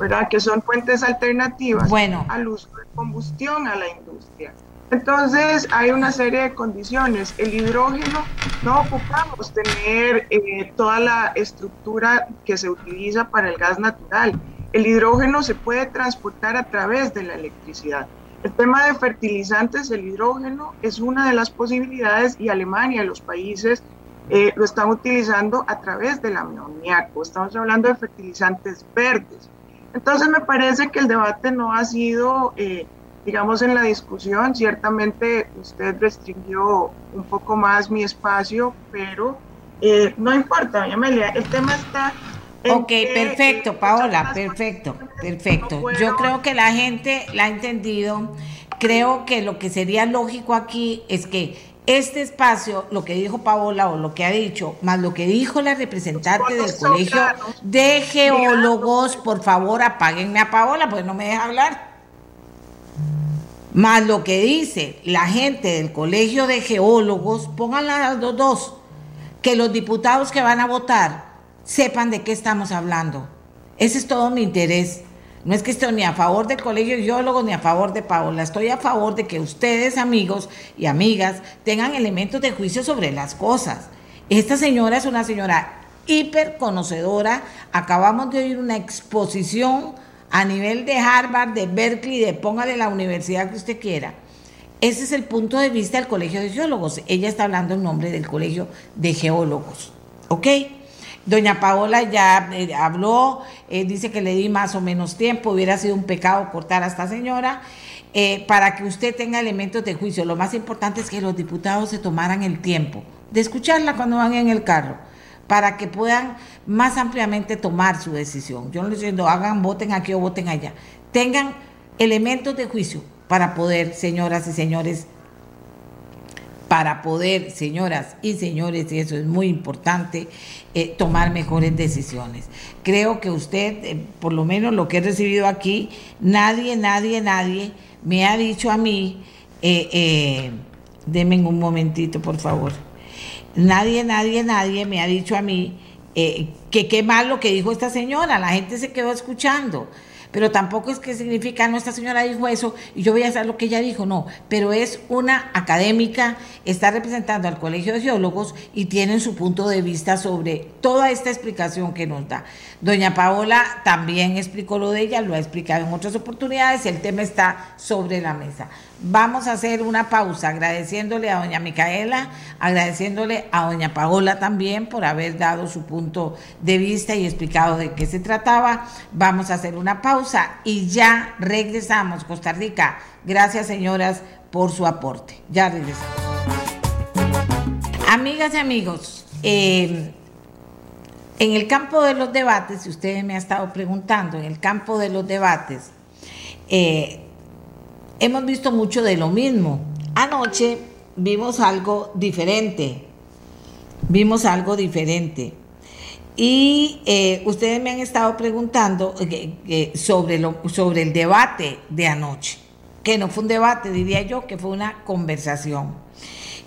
¿verdad? Que son fuentes alternativas bueno. al uso de combustión a la industria. Entonces hay una serie de condiciones. El hidrógeno no ocupamos tener eh, toda la estructura que se utiliza para el gas natural. El hidrógeno se puede transportar a través de la electricidad. El tema de fertilizantes, el hidrógeno, es una de las posibilidades y Alemania los países eh, lo están utilizando a través del amoníaco. Estamos hablando de fertilizantes verdes. Entonces me parece que el debate no ha sido, eh, digamos, en la discusión. Ciertamente usted restringió un poco más mi espacio, pero eh, no importa, Amelia, el tema está Ok, perfecto, Paola, perfecto, perfecto. Yo creo que la gente la ha entendido. Creo que lo que sería lógico aquí es que este espacio, lo que dijo Paola o lo que ha dicho, más lo que dijo la representante del colegio de geólogos, por favor apáguenme a Paola, pues no me deja hablar. Más lo que dice la gente del colegio de geólogos, pónganla las dos, dos, que los diputados que van a votar sepan de qué estamos hablando. Ese es todo mi interés. No es que esté ni a favor del colegio de geólogos ni a favor de Paola. Estoy a favor de que ustedes, amigos y amigas, tengan elementos de juicio sobre las cosas. Esta señora es una señora hiper conocedora. Acabamos de oír una exposición a nivel de Harvard, de Berkeley, de póngale la universidad que usted quiera. Ese es el punto de vista del Colegio de Geólogos. Ella está hablando en nombre del Colegio de Geólogos. ¿Ok? Doña Paola ya eh, habló, eh, dice que le di más o menos tiempo, hubiera sido un pecado cortar a esta señora, eh, para que usted tenga elementos de juicio. Lo más importante es que los diputados se tomaran el tiempo de escucharla cuando van en el carro, para que puedan más ampliamente tomar su decisión. Yo no les diciendo, hagan, voten aquí o voten allá. Tengan elementos de juicio para poder, señoras y señores, para poder, señoras y señores, y eso es muy importante, eh, tomar mejores decisiones. Creo que usted, eh, por lo menos lo que he recibido aquí, nadie, nadie, nadie me ha dicho a mí, eh, eh denme un momentito, por favor, nadie, nadie, nadie me ha dicho a mí que qué mal lo que dijo esta señora, la gente se quedó escuchando pero tampoco es que significa, no, esta señora dijo eso y yo voy a hacer lo que ella dijo, no, pero es una académica, está representando al Colegio de Geólogos y tienen su punto de vista sobre toda esta explicación que nos da. Doña Paola también explicó lo de ella, lo ha explicado en otras oportunidades, el tema está sobre la mesa. Vamos a hacer una pausa agradeciéndole a doña Micaela, agradeciéndole a doña Paola también por haber dado su punto de vista y explicado de qué se trataba. Vamos a hacer una pausa y ya regresamos, Costa Rica. Gracias, señoras, por su aporte. Ya regresamos. Amigas y amigos, eh, en el campo de los debates, si ustedes me han estado preguntando, en el campo de los debates, eh, hemos visto mucho de lo mismo. Anoche vimos algo diferente, vimos algo diferente. Y eh, ustedes me han estado preguntando eh, sobre, lo, sobre el debate de anoche, que no fue un debate, diría yo, que fue una conversación.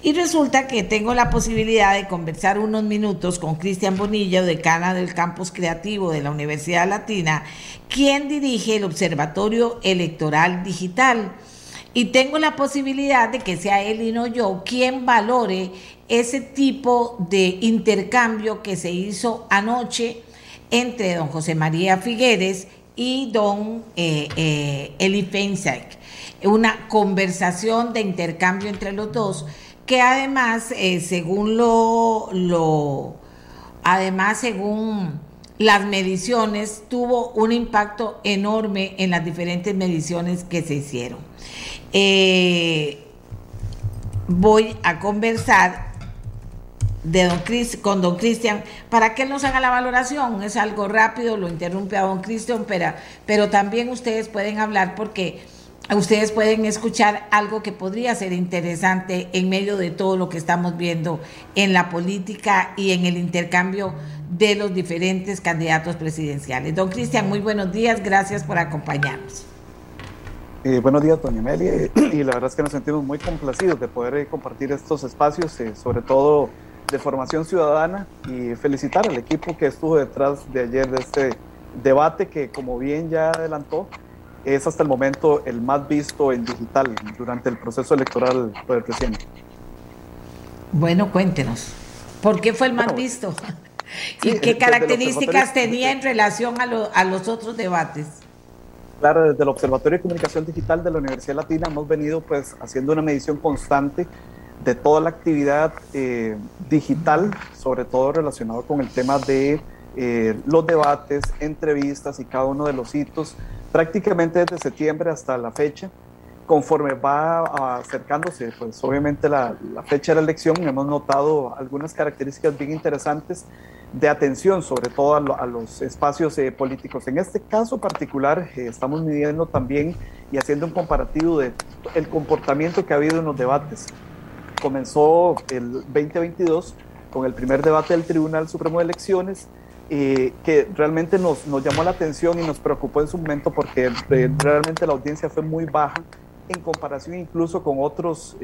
Y resulta que tengo la posibilidad de conversar unos minutos con Cristian Bonilla, decana del campus creativo de la Universidad Latina, quien dirige el Observatorio Electoral Digital. Y tengo la posibilidad de que sea él y no yo quien valore ese tipo de intercambio que se hizo anoche entre don José María Figueres y don eh, eh, Eli Una conversación de intercambio entre los dos que además, eh, según lo, lo, además, según las mediciones, tuvo un impacto enorme en las diferentes mediciones que se hicieron. Eh, voy a conversar de don con don Cristian para que él nos haga la valoración. Es algo rápido, lo interrumpe a don Cristian, pero, pero también ustedes pueden hablar porque ustedes pueden escuchar algo que podría ser interesante en medio de todo lo que estamos viendo en la política y en el intercambio de los diferentes candidatos presidenciales. Don Cristian, muy buenos días, gracias por acompañarnos. Eh, buenos días, doña Amelia, y la verdad es que nos sentimos muy complacidos de poder eh, compartir estos espacios, eh, sobre todo de formación ciudadana, y felicitar al equipo que estuvo detrás de ayer de este debate que, como bien ya adelantó, es hasta el momento el más visto en digital durante el proceso electoral presidente. Bueno, cuéntenos, ¿por qué fue el más visto? ¿Y qué características tenía en relación a, a los otros debates? Claro, desde el Observatorio de Comunicación Digital de la Universidad Latina hemos venido pues haciendo una medición constante de toda la actividad eh, digital, sobre todo relacionado con el tema de eh, los debates, entrevistas y cada uno de los hitos prácticamente desde septiembre hasta la fecha. Conforme va acercándose, pues obviamente la, fecha de la elección, hemos notado algunas características bien interesantes de atención, sobre todo a, los espacios eh, políticos. En este caso particular, eh, estamos midiendo también y haciendo un comparativo de el comportamiento que ha habido en los debates. Comenzó el 2022 con el primer debate del Tribunal Supremo de Elecciones, eh, que realmente nos, nos, llamó la atención y nos preocupó en su momento porque realmente la audiencia fue muy baja en comparación incluso con otros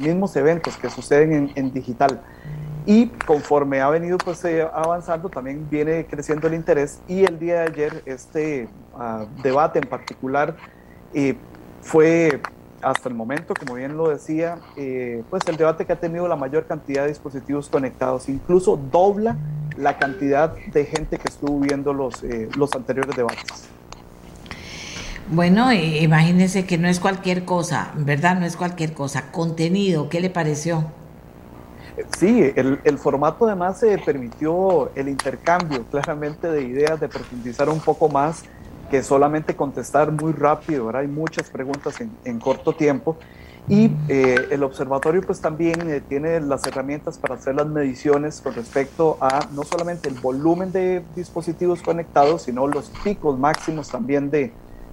mismos eventos que suceden en, digital. Y conforme ha venido pues, eh, avanzando también viene creciendo el interés. Y el día de ayer este ah, debate en particular eh, fue hasta el momento, como bien lo decía, eh, pues el debate que ha tenido la mayor cantidad de dispositivos conectados, incluso dobla la cantidad de gente que estuvo viendo los, los anteriores debates. Bueno, imagínense que no es cualquier cosa, ¿verdad? No es cualquier cosa. Contenido, ¿qué le pareció? Sí, el, el, formato además se permitió el intercambio claramente de ideas, de profundizar un poco más que solamente contestar muy rápido, ¿verdad? Hay muchas preguntas en, en corto tiempo y eh, el observatorio pues también eh, tiene las herramientas para hacer las mediciones con respecto a no solamente el volumen de dispositivos conectados, sino los picos máximos también de,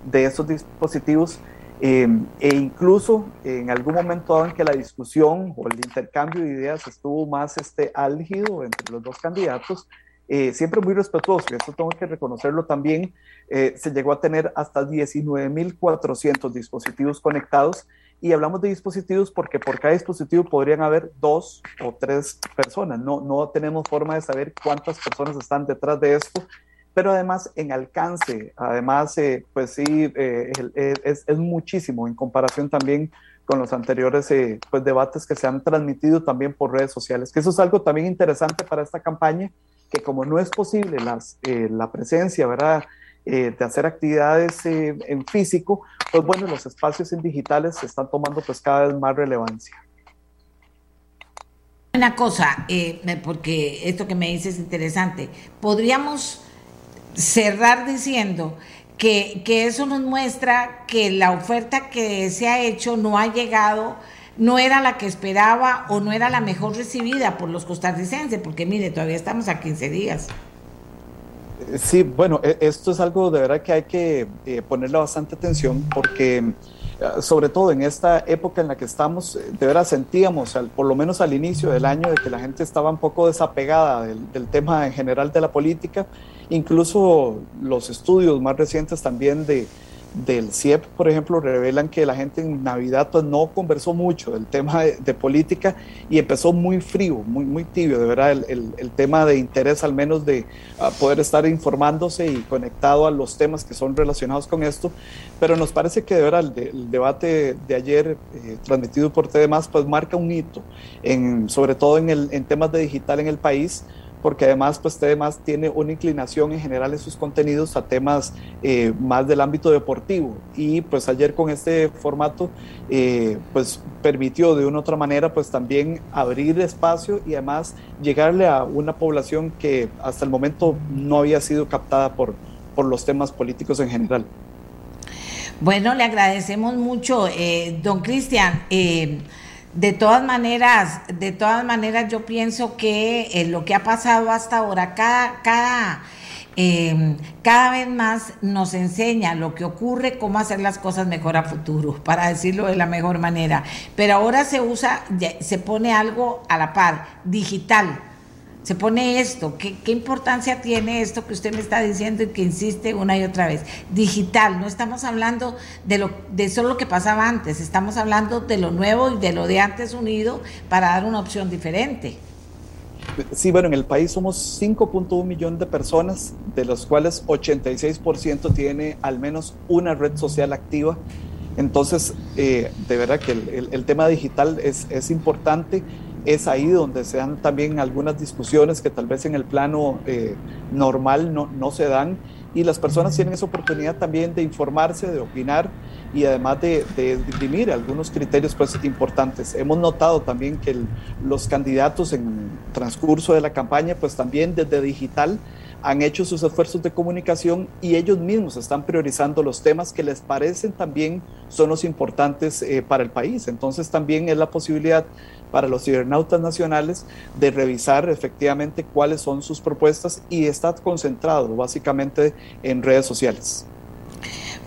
de esos dispositivos Em, e incluso en algún momento dado en que la discusión o el intercambio de ideas estuvo más este, álgido entre los dos candidatos, eh, siempre muy respetuoso, y eso tengo que reconocerlo también, eh, se llegó a tener hasta 19.400 dispositivos conectados, y hablamos de dispositivos porque por cada dispositivo podrían haber dos o tres personas, no, no tenemos forma de saber cuántas personas están detrás de esto, pero además en alcance, además, eh, pues sí, eh, es, muchísimo en comparación también con los anteriores pues debates que se han transmitido también por redes sociales, que eso es algo también interesante para esta campaña, que como no es posible las, la presencia, ¿verdad? De hacer actividades en físico, pues bueno, los espacios en digitales se están tomando pues cada vez más relevancia. Una cosa, porque esto que me dices es interesante, podríamos cerrar diciendo que, eso nos muestra que la oferta que se ha hecho no ha llegado, no era la que esperaba o no era la mejor recibida por los costarricenses, porque mire, todavía estamos a 15 días. Sí, bueno, e, esto es algo de verdad que hay que eh, ponerle bastante atención porque eh, sobre todo en esta época en la que estamos, eh, de verdad sentíamos, por lo menos al inicio del año, de que la gente estaba un poco desapegada del tema en general de la política. Incluso los estudios más recientes también de, del CIEP, por ejemplo, revelan que la gente en Navidad pues, no conversó mucho del tema de, política y empezó muy frío, muy, muy tibio, de verdad, el, el, tema de interés al menos de ah, poder estar informándose y conectado a los temas que son relacionados con esto. Pero nos parece que de verdad el, debate de ayer eh, transmitido por TDMás pues marca un hito, sobre todo en, en temas de digital en el país porque además pues además tiene una inclinación en general en sus contenidos a temas eh, más del ámbito deportivo y pues ayer con este formato eh, pues permitió de una otra manera pues también abrir espacio y además llegarle a una población que hasta el momento no había sido captada por, por los temas políticos en general. Bueno, le agradecemos mucho, eh, don Cristian. De todas maneras, de todas maneras yo pienso que eh, lo que ha pasado hasta ahora, cada, cada, em, cada vez más nos enseña lo que ocurre, cómo hacer las cosas mejor a futuro, para decirlo de la mejor manera. Pero ahora se usa, se pone algo a la par, digital se pone esto, ¿qué, importancia tiene esto que usted me está diciendo y que insiste una y otra vez? Digital, no estamos hablando de, lo, de solo lo que pasaba antes, estamos hablando de lo nuevo y de lo de antes unido para dar una opción diferente. Sí, bueno, en el país somos 5.1 millones de personas, de los cuales 86% tiene al menos una red social activa. Entonces, eh, de verdad que el, el, tema digital es, es importante es ahí donde se dan también algunas discusiones que tal vez en el plano eh, normal no, no, se dan y las personas tienen esa oportunidad también de informarse, de opinar y además de, de algunos criterios pues importantes. Hemos notado también que los candidatos en transcurso de la campaña pues también desde digital han hecho sus esfuerzos de comunicación y ellos mismos están priorizando los temas que les parecen también son los importantes eh, para el país. Entonces también es la posibilidad para los cibernautas nacionales de revisar efectivamente cuáles son sus propuestas y está concentrado básicamente en redes sociales.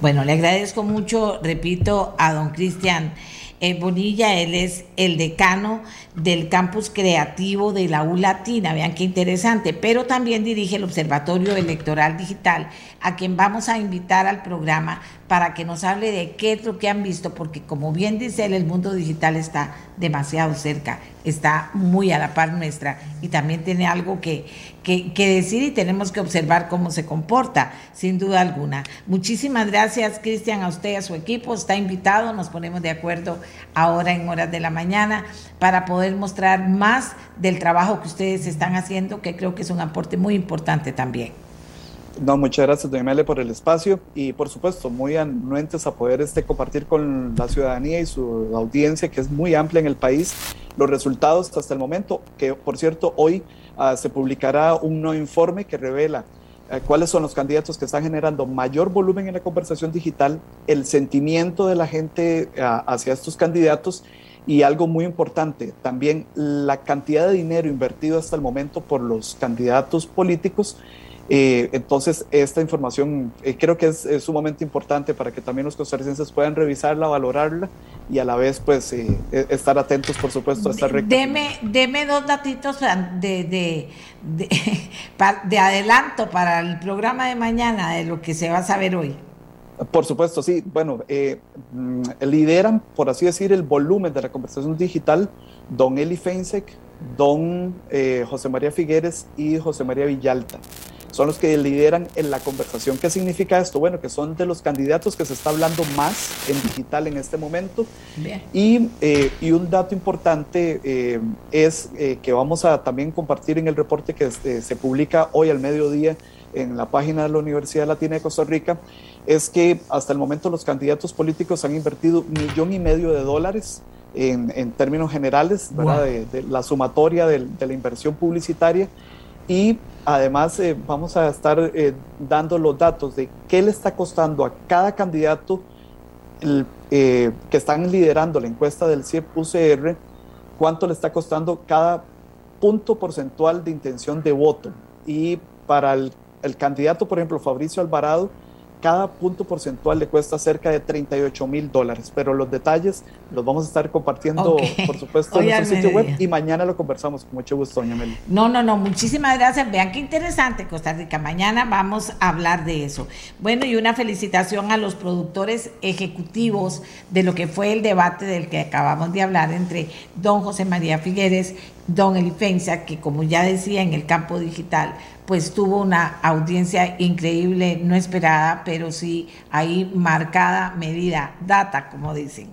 Bueno, le agradezco mucho, repito, a don Cristian eh, Bonilla, él es el decano del campus creativo de la U Latina, vean qué interesante, pero también dirige el Observatorio Electoral Digital, a quien vamos a invitar al programa para que nos hable de qué es lo que han visto, porque como bien dice él, el mundo digital está demasiado cerca, está muy a la par nuestra y también tiene algo que, que, decir y tenemos que observar cómo se comporta, sin duda alguna. Muchísimas gracias, Cristian, a usted y a su equipo, está invitado, nos ponemos de acuerdo ahora en horas de la mañana para poder mostrar más del trabajo que ustedes están haciendo, que creo que es un aporte muy importante también. No, muchas gracias, doña Mele, por el espacio y por supuesto, muy anuentes a poder este, compartir con la ciudadanía y su audiencia, que es muy amplia en el país, los resultados hasta el momento, que por cierto, hoy ah, se publicará un nuevo informe que revela eh, cuáles son los candidatos que están generando mayor volumen en la conversación digital, el sentimiento de la gente ah, hacia estos candidatos y algo muy importante, también la cantidad de dinero invertido hasta el momento por los candidatos políticos eh, entonces, esta información eh, creo que es, sumamente importante para que también los costarricenses puedan revisarla, valorarla y a la vez, pues, eh, e, estar atentos, por supuesto, a esta recta. Deme, deme dos datitos de, de, de, adelanto para el programa de mañana, de lo que se va a saber hoy. Por supuesto, sí. Bueno, mm, lideran, por así decir, el volumen de la conversación digital don Eli Feinsek, don José María Figueres y José María Villalta son los que lideran en la conversación. ¿Qué significa esto? Bueno, que son de los candidatos que se está hablando más en digital en este momento. Y, eh, y, un dato importante eh, es eh, que vamos a también compartir en el reporte que se publica hoy al mediodía en la página de la Universidad Latina de Costa Rica, es que hasta el momento los candidatos políticos han invertido un millón y medio de dólares en, en términos generales, de, la sumatoria de, de la inversión publicitaria. Y además eh, vamos a estar eh, dando los datos de qué le está costando a cada candidato eh, que están liderando la encuesta del CIEP UCR, cuánto le está costando cada punto porcentual de intención de voto. Y para el, el candidato, por ejemplo, Fabricio Alvarado, cada punto porcentual le cuesta cerca de 38 mil dólares, pero los detalles los vamos a estar compartiendo, por supuesto, en nuestro sitio web y mañana lo conversamos con mucho gusto, doña Meli. No, no, no, muchísimas gracias. Vean qué interesante Costa Rica. Mañana vamos a hablar de eso. Bueno, y una felicitación a los productores ejecutivos de lo que fue el debate del que acabamos de hablar entre don José María Figueres, don Elifencia, que como ya decía en el campo digital, pues tuvo una audiencia increíble, no esperada, pero sí ahí marcada, medida, data, como dicen.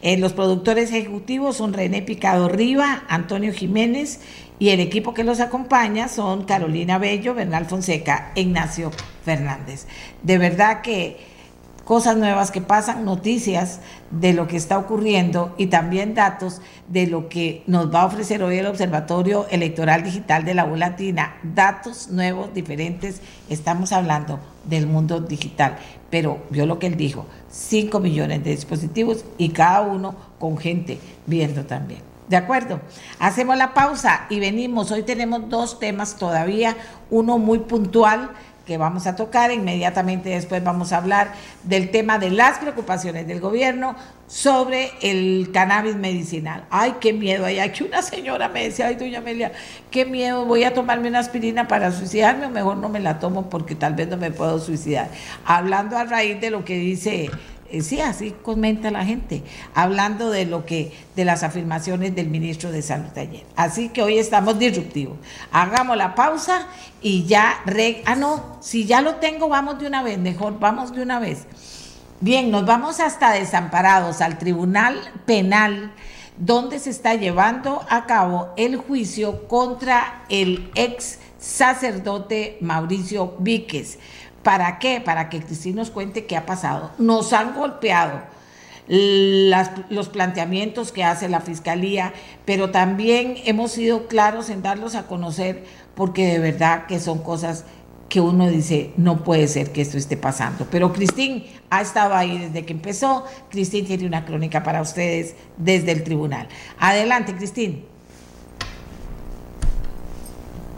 Eh, los productores ejecutivos son René Picado Riva, Antonio Jiménez y el equipo que los acompaña son Carolina Bello, Bernal Fonseca, Ignacio Fernández. De verdad que cosas nuevas que pasan, noticias de lo que está ocurriendo y también datos de lo que nos va a ofrecer hoy el Observatorio Electoral Digital de la U Latina. Datos nuevos, diferentes. Estamos hablando del mundo digital. Pero vio lo que él dijo, 5 millones de dispositivos y cada uno con gente viendo también. ¿De acuerdo? Hacemos la pausa y venimos. Hoy tenemos dos temas todavía, uno muy puntual que vamos a tocar. Inmediatamente después vamos a hablar del tema de las preocupaciones del gobierno sobre el cannabis medicinal. Ay, qué miedo. Hay aquí una señora me decía, ay, doña Amelia, qué miedo, voy a tomarme una aspirina para suicidarme o mejor no me la tomo porque tal vez no me puedo suicidar. Hablando a raíz de lo que dice sí, así comenta la gente, hablando de lo que, de las afirmaciones del ministro de Salud ayer. Así que hoy estamos disruptivos. Hagamos la pausa y ya, ah, no, si ya lo tengo, vamos de una vez, mejor, vamos de una vez. Bien, nos vamos hasta desamparados al Tribunal Penal donde se está llevando a cabo el juicio contra el ex sacerdote Mauricio Víquez. ¿Para qué? Para que Cristina nos cuente qué ha pasado. Nos han golpeado los planteamientos que hace la Fiscalía, pero también hemos sido claros en darlos a conocer porque de verdad que son cosas que uno dice, no puede ser que esto esté pasando. Pero Cristín ha estado ahí desde que empezó. Cristín tiene una crónica para ustedes desde el tribunal. Adelante, Cristín.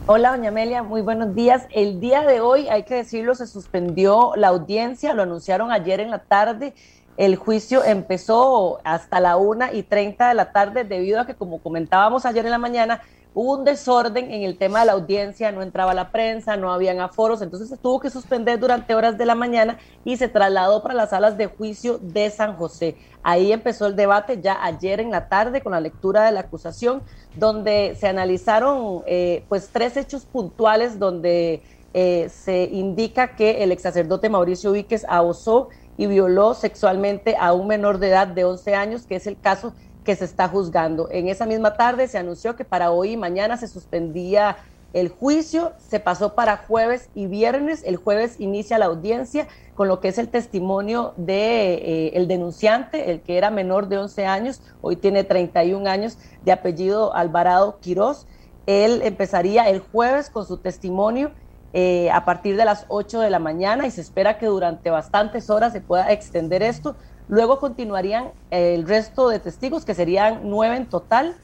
Hola, doña Amelia, muy buenos días. El día de hoy, hay que decirlo, se suspendió la audiencia, lo anunciaron ayer en la tarde. El juicio empezó hasta la una y treinta de la tarde debido a que, como comentábamos ayer en la mañana, hubo un desorden en el tema de la audiencia, no entraba la prensa, no habían aforos, entonces se tuvo que suspender durante horas de la mañana y se trasladó para las salas de juicio de San José. Ahí empezó el debate ya ayer en la tarde con la lectura de la acusación, donde se analizaron eh, pues tres hechos puntuales donde eh, se indica que el ex sacerdote Mauricio Víquez abusó y violó sexualmente a un menor de edad de 11 años, que es el caso que se está juzgando. En esa misma tarde se anunció que para hoy y mañana se suspendía el juicio, se pasó para jueves y viernes. El jueves inicia la audiencia con lo que es el testimonio de eh, el denunciante, el que era menor de 11 años, hoy tiene 31 años, de apellido Alvarado Quirós. Él empezaría el jueves con su testimonio eh, a partir de las 8 de la mañana y se espera que durante bastantes horas se pueda extender esto Luego continuarían el resto de testigos, que serían nueve en total,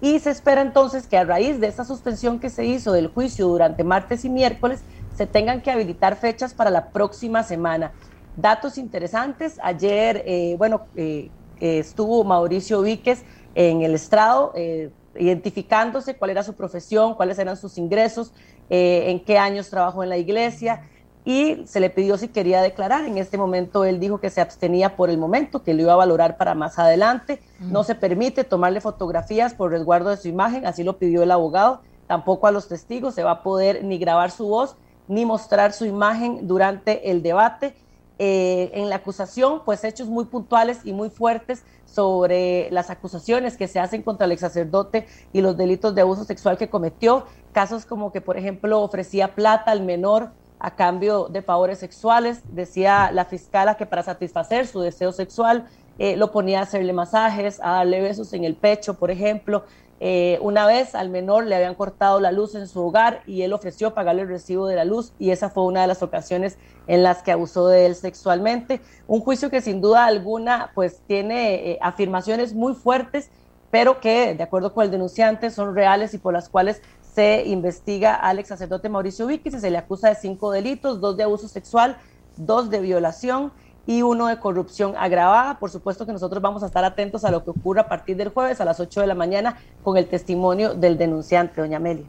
y se espera entonces que a raíz de esa suspensión que se hizo del juicio durante martes y miércoles, se tengan que habilitar fechas para la próxima semana. Datos interesantes, ayer, eh, bueno, eh, estuvo Mauricio Víquez en el estrado, eh, identificándose cuál era su profesión, cuáles eran sus ingresos, en qué años trabajó en la iglesia, y se le pidió si quería declarar. En este momento él dijo que se abstenía por el momento, que lo iba a valorar para más adelante. No se permite tomarle fotografías por resguardo de su imagen, así lo pidió el abogado. Tampoco a los testigos se va a poder ni grabar su voz ni mostrar su imagen durante el debate. Eh, en la acusación, pues hechos muy puntuales y muy fuertes sobre las acusaciones que se hacen contra el ex sacerdote y los delitos de abuso sexual que cometió. Casos como que, por ejemplo, ofrecía plata al menor a cambio de favores sexuales. Decía la fiscala que para satisfacer su deseo sexual eh, lo ponía a hacerle masajes, a darle besos en el pecho, por ejemplo. Eh, una vez al menor le habían cortado la luz en su hogar y él ofreció pagarle el recibo de la luz y esa fue una de las ocasiones en las que abusó de él sexualmente. Un juicio que sin duda alguna pues tiene eh, afirmaciones muy fuertes, pero que de acuerdo con el denunciante son reales y por las cuales se investiga al ex sacerdote Mauricio Víquez y se le acusa de cinco delitos, dos de abuso sexual, dos de violación y uno de corrupción agravada. Por supuesto que nosotros vamos a estar atentos a lo que ocurra a partir del jueves a las 8 de la mañana con el testimonio del denunciante, doña Amelia.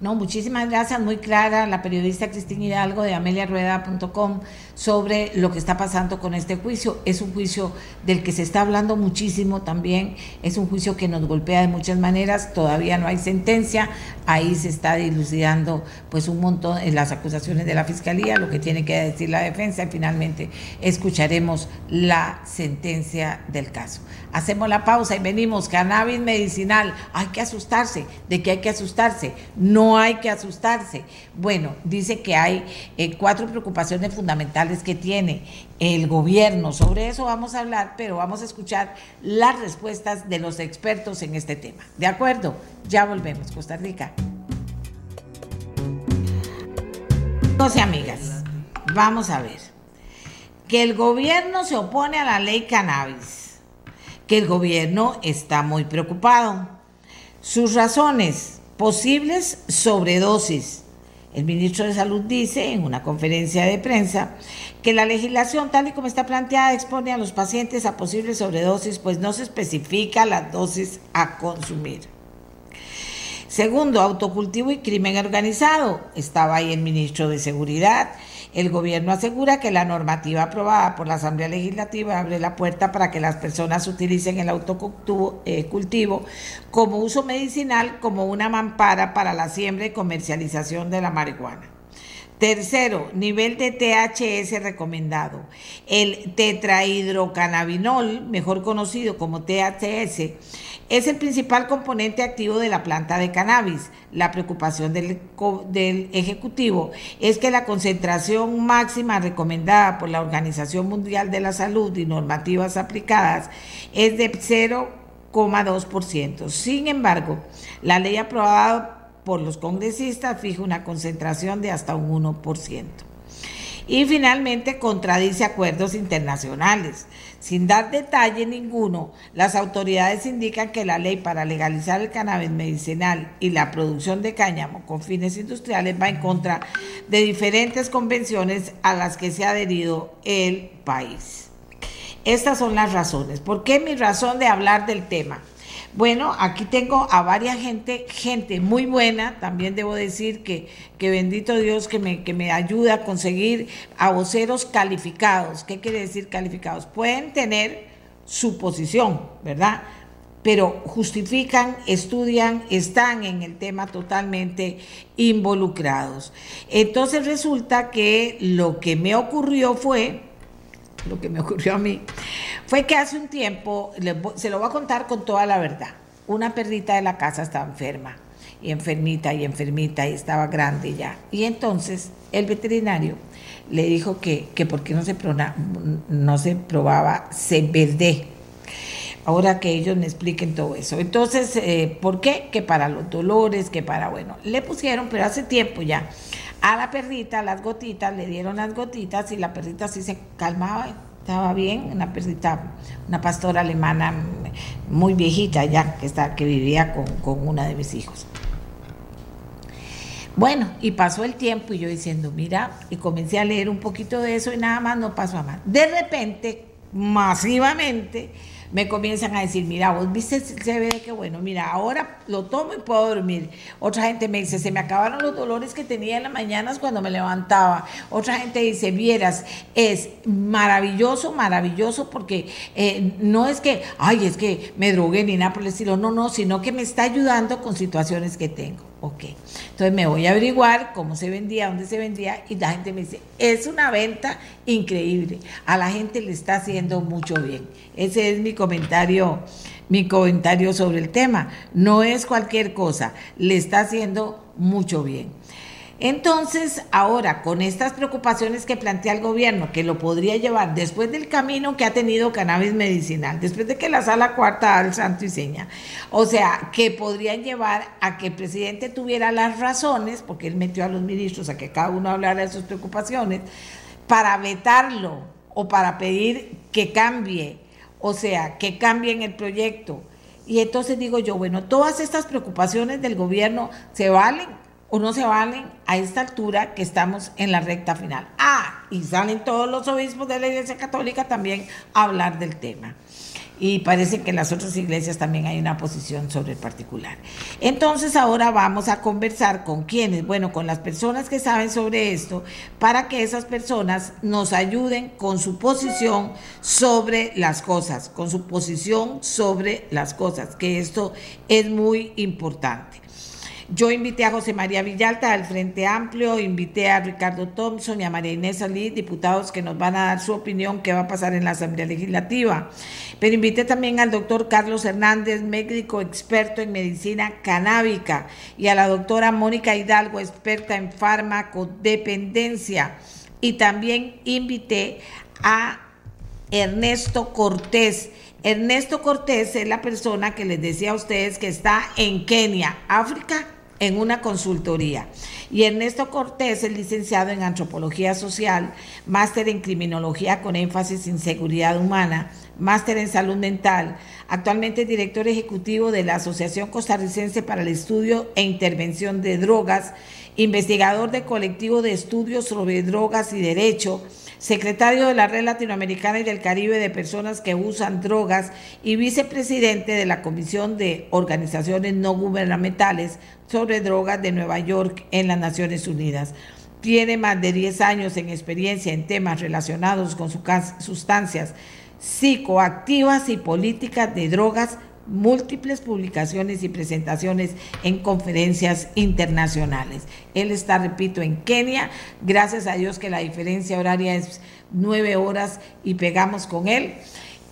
No, muchísimas gracias, muy clara la periodista Cristina Hidalgo de ameliarueda.com sobre lo que está pasando con este juicio. Es un juicio del que se está hablando muchísimo también, es un juicio que nos golpea de muchas maneras, todavía no hay sentencia, ahí se está dilucidando pues un montón en las acusaciones de la fiscalía, lo que tiene que decir la defensa y finalmente escucharemos la sentencia del caso. Hacemos la pausa y venimos, cannabis medicinal, hay que asustarse, ¿de qué hay que asustarse? No hay que asustarse. Bueno, dice que hay eh, cuatro preocupaciones fundamentales que tiene el gobierno. Sobre eso vamos a hablar, pero vamos a escuchar las respuestas de los expertos en este tema. ¿De acuerdo? Ya volvemos, Costa Rica. Entonces, amigas, vamos a ver. Que el gobierno se opone a la ley cannabis que el gobierno está muy preocupado. Sus razones, posibles sobredosis. El ministro de Salud dice en una conferencia de prensa que la legislación tal y como está planteada expone a los pacientes a posibles sobredosis, pues no se especifica las dosis a consumir. Segundo, autocultivo y crimen organizado. Estaba ahí el ministro de Seguridad el gobierno asegura que la normativa aprobada por la Asamblea Legislativa abre la puerta para que las personas utilicen el autocultivo eh, como uso medicinal, como una mampara para la siembra y comercialización de la marihuana. Tercero, nivel de THS recomendado. El tetrahidrocannabinol, mejor conocido como THS, es el principal componente activo de la planta de cannabis. La preocupación del, Ejecutivo es que la concentración máxima recomendada por la Organización Mundial de la Salud y normativas aplicadas es de 0,2%. Sin embargo, la ley aprobada por los congresistas fija una concentración de hasta un 1%. Y finalmente contradice acuerdos internacionales. Sin dar detalle ninguno, las autoridades indican que la ley para legalizar el cannabis medicinal y la producción de cáñamo con fines industriales va en contra de diferentes convenciones a las que se ha adherido el país. Estas son las razones. ¿Por qué mi razón de hablar del tema? Bueno, aquí tengo a varias gente, gente muy buena, también debo decir que, que bendito Dios que me, que me ayuda a conseguir a voceros calificados. ¿Qué quiere decir calificados? Pueden tener su posición, ¿verdad? Pero justifican, estudian, están en el tema totalmente involucrados. Entonces resulta que lo que me ocurrió fue, lo que me ocurrió a mí, fue que hace un tiempo, se lo voy a contar con toda la verdad, una perrita de la casa estaba enferma, y enfermita, y enfermita, y estaba grande ya. Y entonces el veterinario le dijo que, que por qué no se, no se probaba CBD. Ahora que ellos me expliquen todo eso. Entonces, eh, ¿por qué? Que para los dolores, que para, bueno, le pusieron, pero hace tiempo ya, a la perrita las gotitas, le dieron las gotitas y la perrita sí se calmaba estaba bien, una perrita, una pastora alemana muy viejita ya, que, está, que vivía con, con una de mis hijos. Bueno, y pasó el tiempo y yo diciendo, mira, y comencé a leer un poquito de eso y nada más no pasó a más. De repente, masivamente, me comienzan a decir, mira, vos viste se ve que bueno, mira, ahora lo tomo y puedo dormir. Otra gente me dice, se me acabaron los dolores que tenía en las mañanas cuando me levantaba. Otra gente dice, vieras, es maravilloso, maravilloso, porque eh, no es que, ay, es que me drogué ni nada por el estilo, no, no, sino que me está ayudando con situaciones que tengo. Ok, entonces me voy a averiguar cómo se vendía, dónde se vendía y la gente me dice, es una venta increíble, a la gente le está haciendo mucho bien. Ese es mi comentario, mi comentario sobre el tema. No es cualquier cosa, le está haciendo mucho bien. Entonces, ahora, con estas preocupaciones que plantea el gobierno, que lo podría llevar después del camino que ha tenido cannabis medicinal, después de que la sala cuarta al santo y seña, o sea, que podrían llevar a que el presidente tuviera las razones, porque él metió a los ministros a que cada uno hablara de sus preocupaciones, para vetarlo o para pedir que cambie, o sea, que cambien el proyecto. Y entonces digo yo, bueno, todas estas preocupaciones del gobierno se valen o no se valen a esta altura que estamos en la recta final. Ah, y salen todos los obispos de la Iglesia Católica también a hablar del tema. Y parece que en las otras iglesias también hay una posición sobre el particular. Entonces ahora vamos a conversar con quienes, bueno, con las personas que saben sobre esto, para que esas personas nos ayuden con su posición sobre las cosas, con su posición sobre las cosas, que esto es muy importante. Yo invité a José María Villalta del Frente Amplio, invité a Ricardo Thompson y a María Inés Alí, diputados que nos van a dar su opinión qué va a pasar en la Asamblea Legislativa. Pero invité también al doctor Carlos Hernández, médico experto en medicina canábica, y a la doctora Mónica Hidalgo, experta en farmacodependencia. Y también invité a Ernesto Cortés. Ernesto Cortés es la persona que les decía a ustedes que está en Kenia, África, en una consultoría. Y Ernesto Cortés es licenciado en Antropología Social, máster en Criminología con énfasis en Seguridad Humana, máster en Salud Mental. Actualmente director ejecutivo de la Asociación Costarricense para el Estudio e Intervención de Drogas, investigador del colectivo de estudios sobre drogas y derecho, secretario de la Red Latinoamericana y del Caribe de Personas que Usan Drogas y vicepresidente de la Comisión de Organizaciones No Gubernamentales sobre Drogas de Nueva York en las Naciones Unidas. Tiene más de 10 años en experiencia en temas relacionados con sustancias psicoactivas y políticas de drogas múltiples publicaciones y presentaciones en conferencias internacionales. Él está, repito, en Kenia. Gracias a Dios que la diferencia horaria es nueve horas y pegamos con él.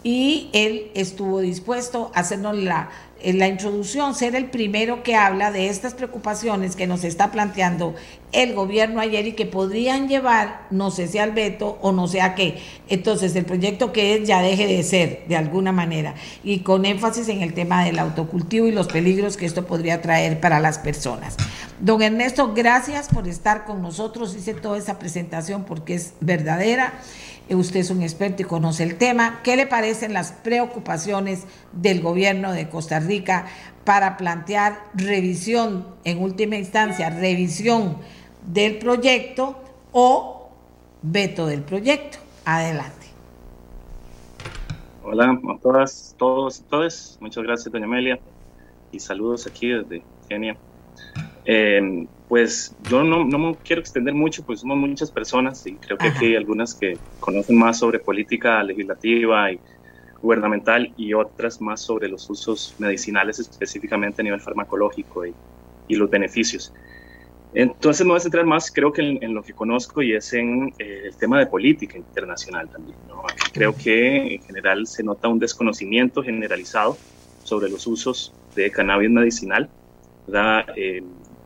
Y él estuvo dispuesto a hacernos la, en la introducción ser el primero que habla de estas preocupaciones que nos está planteando el gobierno ayer y que podrían llevar, no sé si al veto o no sé a qué. Entonces, el proyecto que es ya deje de ser, de alguna manera, y con énfasis en el tema del autocultivo y los peligros que esto podría traer para las personas. Don Ernesto, gracias por estar con nosotros. Hice toda esa presentación porque es verdadera. Eh, usted es un experto y conoce el tema. ¿Qué le parecen las preocupaciones del gobierno de Costa Rica para plantear revisión, en última instancia, revisión del proyecto o veto del proyecto? Adelante. Hola a todas, todos y todas. Muchas gracias, doña Amelia. Y saludos aquí desde Kenia. Eh, pues yo no, no, me quiero extender mucho, pues somos muchas personas y creo que aquí hay algunas que conocen más sobre política legislativa y gubernamental y otras más sobre los usos medicinales específicamente a nivel farmacológico y, y los beneficios. Entonces me voy a centrar más, creo que en, lo que conozco y es en eh, el tema de política internacional también. creo que en general se nota un desconocimiento generalizado sobre los usos de cannabis medicinal. Eh,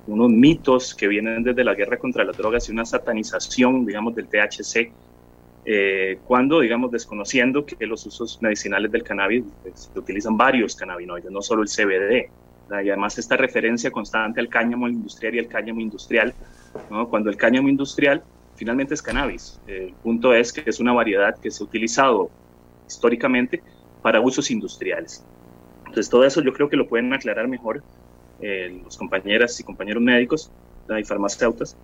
unos mitos que vienen desde la guerra contra las drogas y una satanización, digamos, del THC, eh, cuando, digamos, desconociendo que los usos medicinales del cannabis pues, se utilizan varios cannabinoides, no solo el CBD. Y además esta referencia constante al cáñamo industrial y el cáñamo industrial, ¿no? cuando el cáñamo industrial finalmente es cannabis. El punto es que es una variedad que se ha utilizado históricamente para usos industriales. Entonces todo eso yo creo que lo pueden aclarar mejor eh, los compañeras y compañeros médicos y farmacéuticas.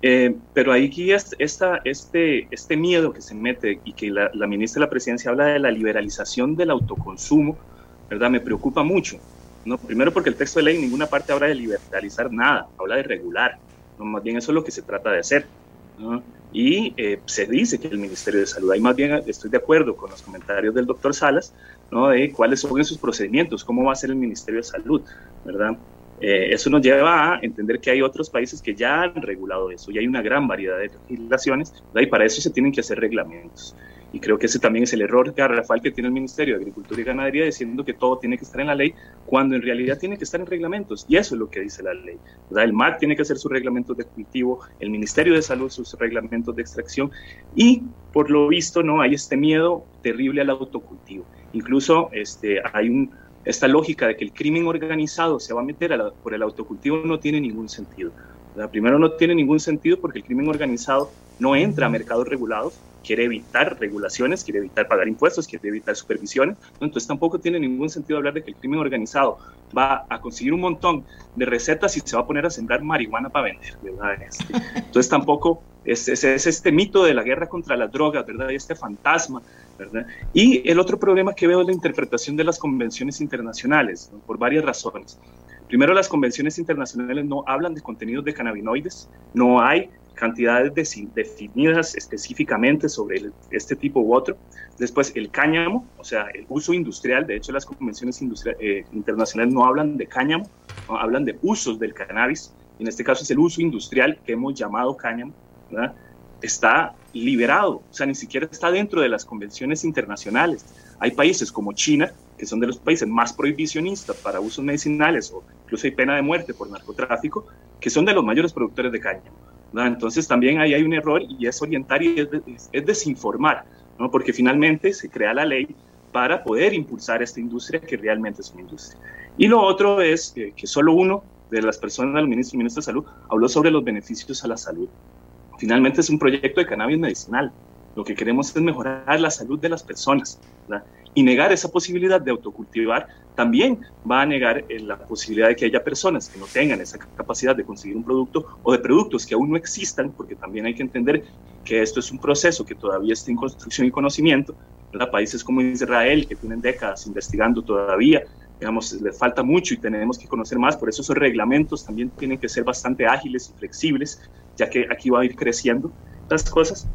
Eh, pero ahí esta, este, este miedo que se mete y que la, ministra de la Presidencia habla de la liberalización del autoconsumo, ¿verdad? Me preocupa mucho. Primero porque el texto de ley en ninguna parte habla de liberalizar nada, habla de regular. ¿no? Más bien eso es lo que se trata de hacer. Y eh, se dice que el Ministerio de Salud, ahí más bien estoy de acuerdo con los comentarios del doctor Salas, ¿no? de cuáles son esos procedimientos, cómo va a ser el Ministerio de Salud, ¿verdad? Eh, eso nos lleva a entender que hay otros países que ya han regulado eso y hay una gran variedad de legislaciones y para eso se tienen que hacer reglamentos. Y creo que ese también es el error garrafal que tiene el Ministerio de Agricultura y Ganadería diciendo que todo tiene que estar en la ley cuando en realidad tiene que estar en reglamentos. Y eso es lo que dice la ley. El MAC tiene que hacer sus reglamentos de cultivo, el Ministerio de Salud sus reglamentos de extracción y por lo visto no hay este miedo terrible al autocultivo. Incluso este, hay un, esta lógica de que el crimen organizado se va a meter por el autocultivo no tiene ningún sentido. Primero no tiene ningún sentido porque el crimen organizado no entra a mercados regulados, quiere evitar regulaciones, quiere evitar pagar impuestos, quiere evitar supervisiones. Entonces tampoco tiene ningún sentido hablar de que el crimen organizado va a conseguir un montón de recetas y se va a poner a sembrar marihuana para vender. Este, entonces tampoco es, es, es, este mito de la guerra contra las drogas, ¿verdad? Y este fantasma y el otro problema que veo es la interpretación de las convenciones internacionales, por varias razones. Primero, las convenciones internacionales no hablan de contenidos de cannabinoides, no hay cantidades definidas específicamente sobre este tipo u otro. Después, el cáñamo, o sea, el uso industrial, de hecho las convenciones eh, internacionales no hablan de cáñamo, hablan de usos del cannabis, en este caso es el uso industrial que hemos llamado cáñamo, ¿verdad? está liberado, o sea, ni siquiera está dentro de las convenciones internacionales. Hay países como China, que son de los países más prohibicionistas para usos medicinales o incluso hay pena de muerte por narcotráfico, que son de los mayores productores de caña. Entonces también ahí hay un error y es orientar y es, desinformar, ¿no? porque finalmente se crea la ley para poder impulsar esta industria que realmente es una industria. Y lo otro es que, que solo uno de las personas, el ministro ministro de Salud, habló sobre los beneficios a la salud. Finalmente es un proyecto de cannabis medicinal. Lo que queremos es mejorar la salud de las personas. Y negar esa posibilidad de autocultivar también va a negar eh, la posibilidad de que haya personas que no tengan esa capacidad de conseguir un producto o de productos que aún no existan, porque también hay que entender que esto es un proceso que todavía está en construcción y conocimiento. Países como Israel, que tienen décadas investigando todavía, digamos, les falta mucho y tenemos que conocer más, por eso esos reglamentos también tienen que ser bastante ágiles y flexibles, ya que aquí va a ir creciendo las cosas.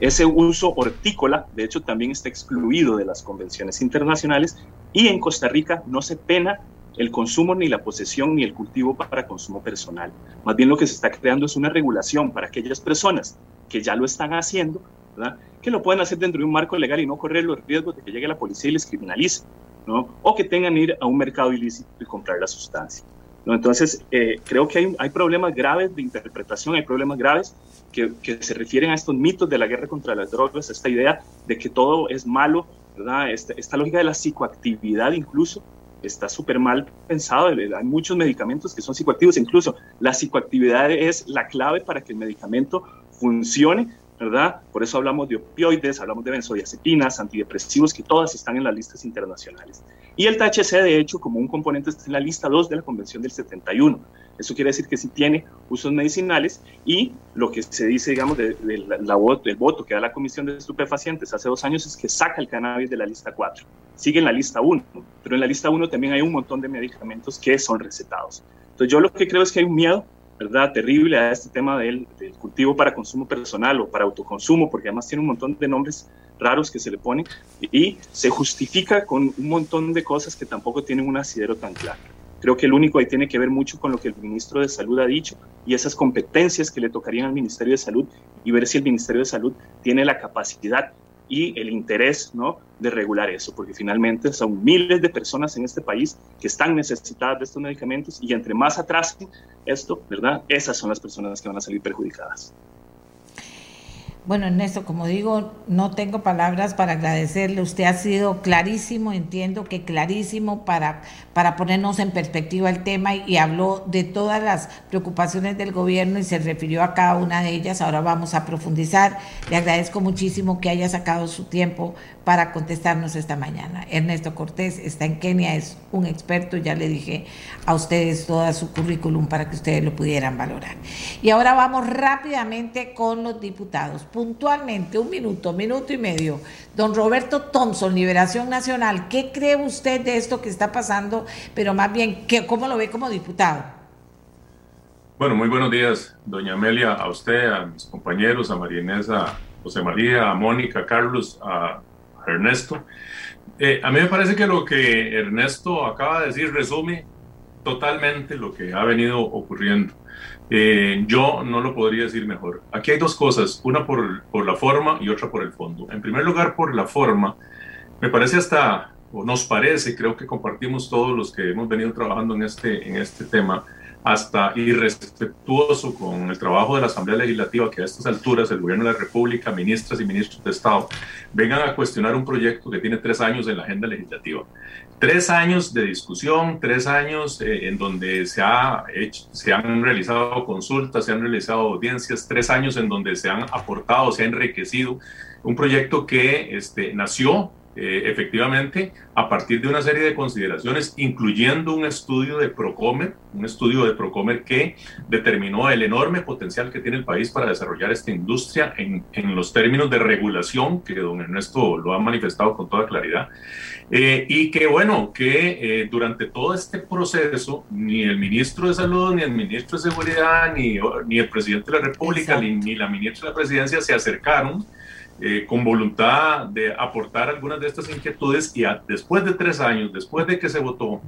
Ese uso hortícola, de hecho, también está excluido de las convenciones internacionales y en Costa Rica no se pena el consumo ni la posesión ni el cultivo para consumo personal. Más bien lo que se está creando es una regulación para aquellas personas que ya lo están haciendo, que lo pueden hacer dentro de un marco legal y no correr los riesgos de que llegue la policía y les criminalice. ¿no? o que tengan que ir a un mercado ilícito y comprar la sustancia. Entonces, eh, creo que hay, problemas graves de interpretación, hay problemas graves que, se refieren a estos mitos de la guerra contra las drogas, esta idea de que todo es malo, ¿verdad? Esta, lógica de la psicoactividad incluso, está súper mal pensado. Hay muchos medicamentos que son psicoactivos, incluso la psicoactividad es la clave para que el medicamento funcione, ¿verdad? Por eso hablamos de opioides, hablamos de benzodiazepinas, antidepresivos, que todas están en las listas internacionales. Y el THC, de hecho, como un componente está en la lista 2 de la Convención del 71. Eso quiere decir que sí tiene usos medicinales y lo que se dice, digamos, del de, la, voto que da la Comisión de Estupefacientes hace dos años es que saca el cannabis de la lista 4. Sigue en la lista 1, pero en la lista 1 también hay un montón de medicamentos que son recetados. Entonces yo lo que creo es que hay un miedo ¿verdad? terrible a este tema del, del, cultivo para consumo personal o para autoconsumo, porque además tiene un montón de nombres raros que se le ponen y se justifica con un montón de cosas que tampoco tienen un asidero tan claro. Creo que el único ahí tiene que ver mucho con lo que el ministro de Salud ha dicho y esas competencias que le tocarían al Ministerio de Salud y ver si el Ministerio de Salud tiene la capacidad y el interés ¿no? de regular eso, porque finalmente son miles de personas en este país que están necesitadas de estos medicamentos y entre más atrasen esto, ¿verdad? Esas son las personas que van a salir perjudicadas. Bueno, Ernesto, como digo, no tengo palabras para agradecerle. Usted ha sido clarísimo, entiendo que clarísimo para, para ponernos en perspectiva el tema y, habló de todas las preocupaciones del gobierno y se refirió a cada una de ellas. Ahora vamos a profundizar. Le agradezco muchísimo que haya sacado su tiempo para contestarnos esta mañana. Ernesto Cortés está en Kenia, es un experto, ya le dije a ustedes todo su currículum para que ustedes lo pudieran valorar. Y ahora vamos rápidamente con los diputados. Puntualmente, un minuto, minuto y medio. Don Roberto Thompson, Liberación Nacional, ¿qué cree usted de esto que está pasando? Pero más bien, ¿qué, ¿cómo lo ve como diputado? Bueno, muy buenos días, doña Amelia, a usted, a mis compañeros, a María Inés, a José María, a Mónica, a Carlos, a Ernesto. Eh, a mí me parece que lo que Ernesto acaba de decir resume totalmente lo que ha venido ocurriendo. Eh, yo no lo podría decir mejor. Aquí hay dos cosas, una por, por, la forma y otra por el fondo. En primer lugar, por la forma, me parece hasta, o nos parece, creo que compartimos todos los que hemos venido trabajando en este, en este tema, hasta irrespetuoso con el trabajo de la Asamblea Legislativa, que a estas alturas el Gobierno de la República, ministras y ministros de Estado, vengan a cuestionar un proyecto que tiene tres años en la agenda legislativa. Tres años de discusión, tres años eh, en donde se, ha se han realizado consultas, se han realizado audiencias, tres años en donde se han aportado, se ha enriquecido un proyecto que este, nació eh, efectivamente a partir de una serie de consideraciones, incluyendo un estudio de Procomer, un estudio de Procomer que determinó el enorme potencial que tiene el país para desarrollar esta industria en, en los términos de regulación, que don Ernesto lo ha manifestado con toda claridad, eh, y que bueno, que eh, durante todo este proceso, ni el ministro de Salud, ni el ministro de Seguridad, ni, ni el presidente de la República, ni, ni la ministra de la Presidencia se acercaron eh, con voluntad de aportar algunas de estas inquietudes y después de tres años, después de que se votó,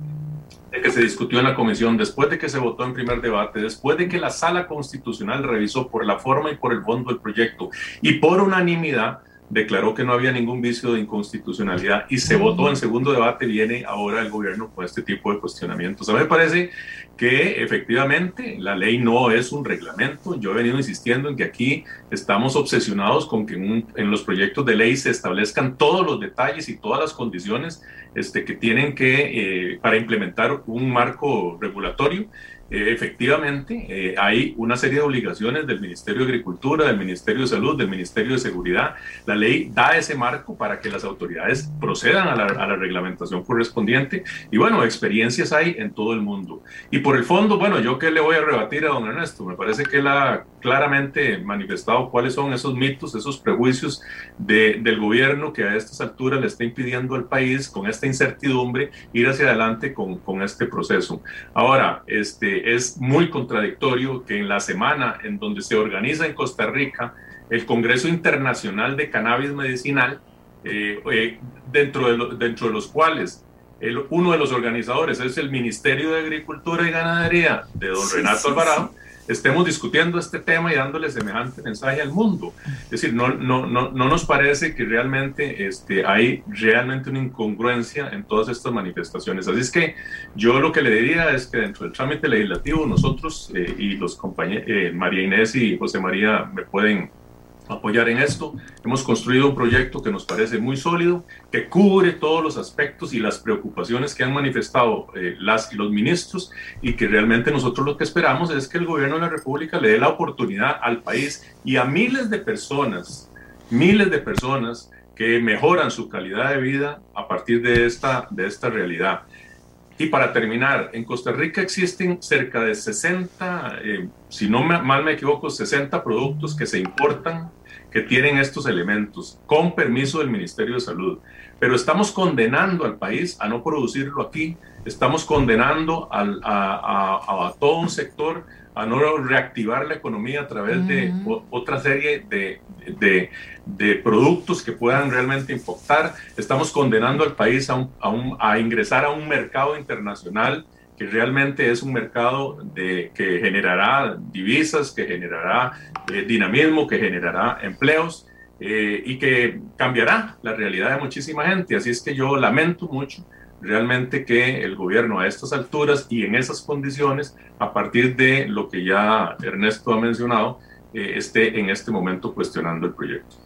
de que se discutió en la comisión, después de que se votó en primer debate, después de que la sala constitucional revisó por la forma y por el fondo el proyecto y por unanimidad declaró que no había ningún vicio de inconstitucionalidad y se votó en segundo debate, viene ahora el gobierno con este tipo de cuestionamientos. A mí me parece que efectivamente la ley no es un reglamento. Yo he venido insistiendo en que aquí estamos obsesionados con que en, los proyectos de ley se establezcan todos los detalles y todas las condiciones este, que tienen que, eh, para implementar un marco regulatorio efectivamente eh, hay una serie de obligaciones del Ministerio de Agricultura, del Ministerio de Salud, del Ministerio de Seguridad. La ley da ese marco para que las autoridades procedan a la, a la, reglamentación correspondiente. Y bueno, experiencias hay en todo el mundo. Y por el fondo, bueno, yo qué le voy a rebatir a don Ernesto, me parece que él ha claramente manifestado cuáles son esos mitos, esos prejuicios de, del gobierno que a estas alturas le está impidiendo al país con esta incertidumbre ir hacia adelante con, con este proceso. Ahora, este es muy contradictorio que en la semana en donde se organiza en Costa Rica el Congreso Internacional de Cannabis Medicinal, eh, eh, dentro, de dentro de los cuales el, uno de los organizadores es el Ministerio de Agricultura y Ganadería de don Renato Alvarado, estemos discutiendo este tema y dándole semejante mensaje al mundo. Es decir, no, no, no, no nos parece que realmente este, hay realmente una incongruencia en todas estas manifestaciones. Así es que yo lo que le diría es que dentro del trámite legislativo nosotros eh, y los compañeros, eh, María Inés y José María me pueden apoyar en esto. Hemos construido un proyecto que nos parece muy sólido, que cubre todos los aspectos y las preocupaciones que han manifestado eh, las y los ministros y que realmente nosotros lo que esperamos es que el gobierno de la República le dé la oportunidad al país y a miles de personas, miles de personas que mejoran su calidad de vida a partir de esta, de esta realidad. Y para terminar, en Costa Rica existen cerca de 60, eh, si no mal me equivoco, 60 productos que se importan que tienen estos elementos, con permiso del Ministerio de Salud. Pero estamos condenando al país a no producirlo aquí, estamos condenando al, a, a, todo un sector a no reactivar la economía a través de otra serie de, de, de, productos que puedan realmente importar. Estamos condenando al país a, un, a, a ingresar a un mercado internacional que realmente es un mercado de, que generará divisas, que generará eh, dinamismo, que generará empleos eh, y que cambiará la realidad de muchísima gente. Así es que yo lamento mucho realmente que el gobierno a estas alturas y en esas condiciones, a partir de lo que ya Ernesto ha mencionado, eh, esté en este momento cuestionando el proyecto.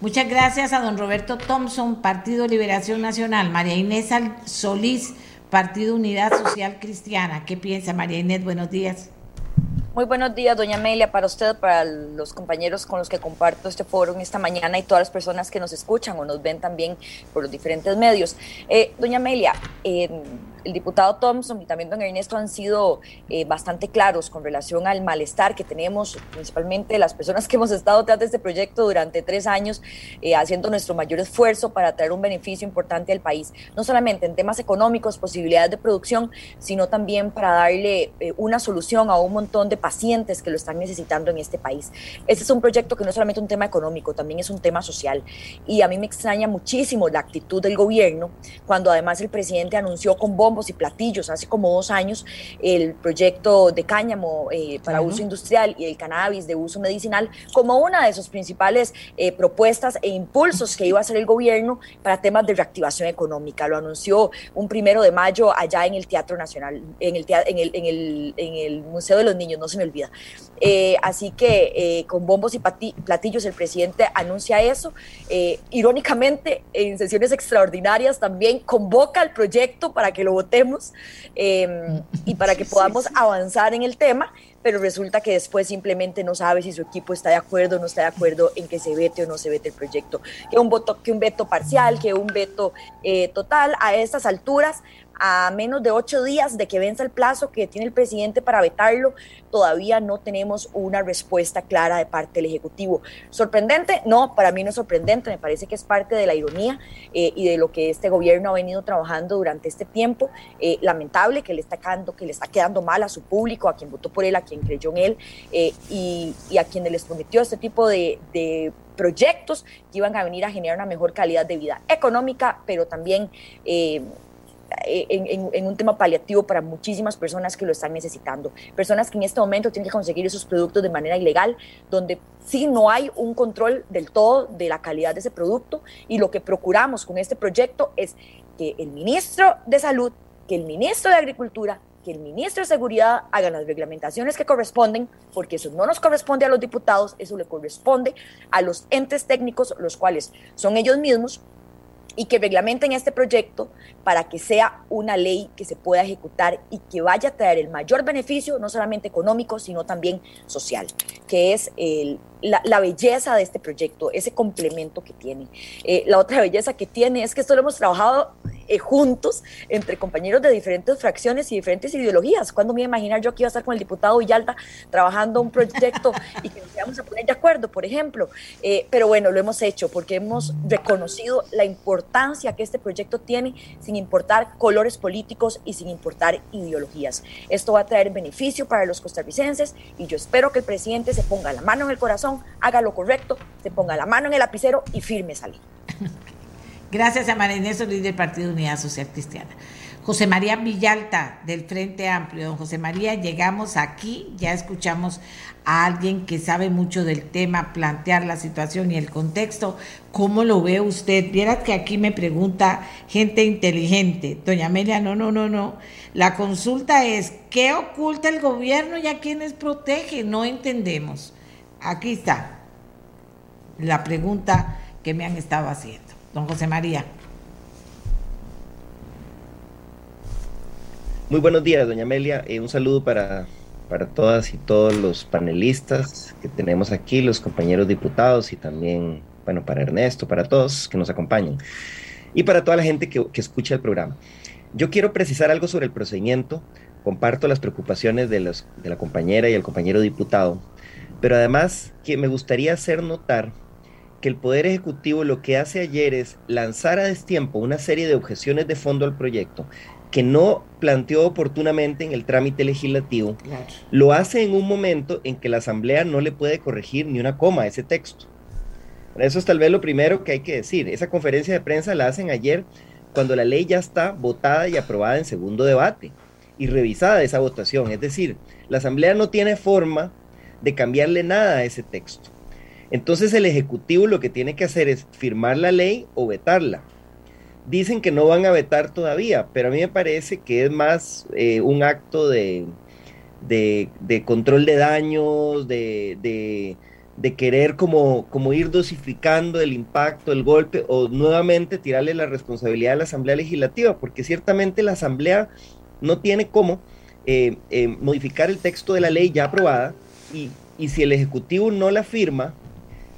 Muchas gracias a don Roberto Thompson, Partido Liberación Nacional, María Inés Solís, Partido Unidad Social Cristiana. ¿Qué piensa María Inés? Buenos días. Muy buenos días, doña Amelia, para usted, para los compañeros con los que comparto este foro esta mañana y todas las personas que nos escuchan o nos ven también por los diferentes medios. Eh, doña Amelia, eh, el diputado Thompson y también don Ernesto han sido eh, bastante claros con relación al malestar que tenemos, principalmente las personas que hemos estado detrás de este proyecto durante tres años, eh, haciendo nuestro mayor esfuerzo para traer un beneficio importante al país, no solamente en temas económicos, posibilidades de producción, sino también para darle eh, una solución a un montón de pacientes que lo están necesitando en este país. Este es un proyecto que no es solamente un tema económico, también es un tema social. Y a mí me extraña muchísimo la actitud del gobierno cuando además el presidente anunció con bomba y platillos hace como dos años el proyecto de cáñamo eh, para uso industrial y el cannabis de uso medicinal como una de sus principales eh, propuestas e impulsos que iba a hacer el gobierno para temas de reactivación económica. Lo anunció un primero de mayo allá en el Teatro Nacional, en el, en el, en el, en el Museo de los Niños, no se me olvida. Eh, así que con bombos y platillos el presidente anuncia eso. irónicamente, en sesiones extraordinarias también convoca el proyecto para que lo votemos em, y para que podamos avanzar en el tema, pero resulta que después simplemente no sabe si su equipo está de acuerdo o no está de acuerdo en que se vete o no se vete el proyecto. Que un, voto, que un veto parcial, que un veto eh, total a estas alturas a menos de ocho días de que venza el plazo que tiene el presidente para vetarlo, todavía no tenemos una respuesta clara de parte del Ejecutivo. ¿Sorprendente? No, para mí no es sorprendente, me parece que es parte de la ironía eh, y de lo que este gobierno ha venido trabajando durante este tiempo. Eh, lamentable que le, está quedando, que le está quedando mal a su público, a quien votó por él, a quien creyó en él eh, y, a quienes les prometió este tipo de, proyectos que iban a venir a generar una mejor calidad de vida económica, pero también en, un tema paliativo para muchísimas personas que lo están necesitando. Personas que en este momento tienen que conseguir esos productos de manera ilegal, donde sí no hay un control del todo de la calidad de ese producto y lo que procuramos con este proyecto es que el ministro de Salud, que el ministro de Agricultura, que el ministro de Seguridad hagan las reglamentaciones que corresponden, porque eso no nos corresponde a los diputados, eso le corresponde a los entes técnicos, los cuales son ellos mismos, y que reglamenten este proyecto para que sea una ley que se pueda ejecutar y que vaya a traer el mayor beneficio, no solamente económico, sino también social, que es el, la, belleza de este proyecto, ese complemento que tiene. Eh, la otra belleza que tiene es que esto lo hemos trabajado eh, juntos entre compañeros de diferentes fracciones y diferentes ideologías. ¿Cuándo me iba a imaginar yo que iba a estar con el diputado Villalta trabajando un proyecto y que nos íbamos a poner de acuerdo, por ejemplo? Eh, pero bueno, lo hemos hecho porque hemos reconocido la importancia que este proyecto tiene sin importar colores políticos y sin importar ideologías. Esto va a traer beneficio para los costarricenses y yo espero que el presidente se ponga la mano en el corazón haga lo correcto, se ponga la mano en el lapicero y firme esa Gracias a María Inés Solís del Partido Unidad Social Cristiana. José María Villalta del Frente Amplio. Don José María, llegamos aquí, ya escuchamos a alguien que sabe mucho del tema, plantear la situación y el contexto. ¿Cómo lo ve usted? Viera que aquí me pregunta gente inteligente. Doña Amelia, no, no, no, no. La consulta es, ¿qué oculta el gobierno y a quienes protege? No entendemos. Aquí está la pregunta que me han estado haciendo. Don José María. Muy buenos días, doña Amelia. Eh, un saludo para, para todas y todos los panelistas que tenemos aquí, los compañeros diputados y también, bueno, para Ernesto, para todos que nos acompañan y para toda la gente que, que escucha el programa. Yo quiero precisar algo sobre el procedimiento. Comparto las preocupaciones de, de la compañera y el compañero diputado, pero además que me gustaría hacer notar que el Poder Ejecutivo lo que hace ayer es lanzar a destiempo una serie de objeciones de fondo al proyecto que no planteó oportunamente en el trámite legislativo, lo hace en un momento en que la Asamblea no le puede corregir ni una coma a ese texto. Eso es tal vez lo primero que hay que decir. Esa conferencia de prensa la hacen ayer cuando la ley ya está votada y aprobada en segundo debate y revisada esa votación. Es decir, la Asamblea no tiene forma de cambiarle nada a ese texto. Entonces el Ejecutivo lo que tiene que hacer es firmar la ley o vetarla. Dicen que no van a vetar todavía, pero a mí me parece que es más eh, un acto de, de, control de daños, de, de, querer como, como ir dosificando el impacto, el golpe, o nuevamente tirarle la responsabilidad a la Asamblea Legislativa, porque ciertamente la Asamblea no tiene cómo eh, eh, modificar el texto de la ley ya aprobada, y, y si el Ejecutivo no la firma,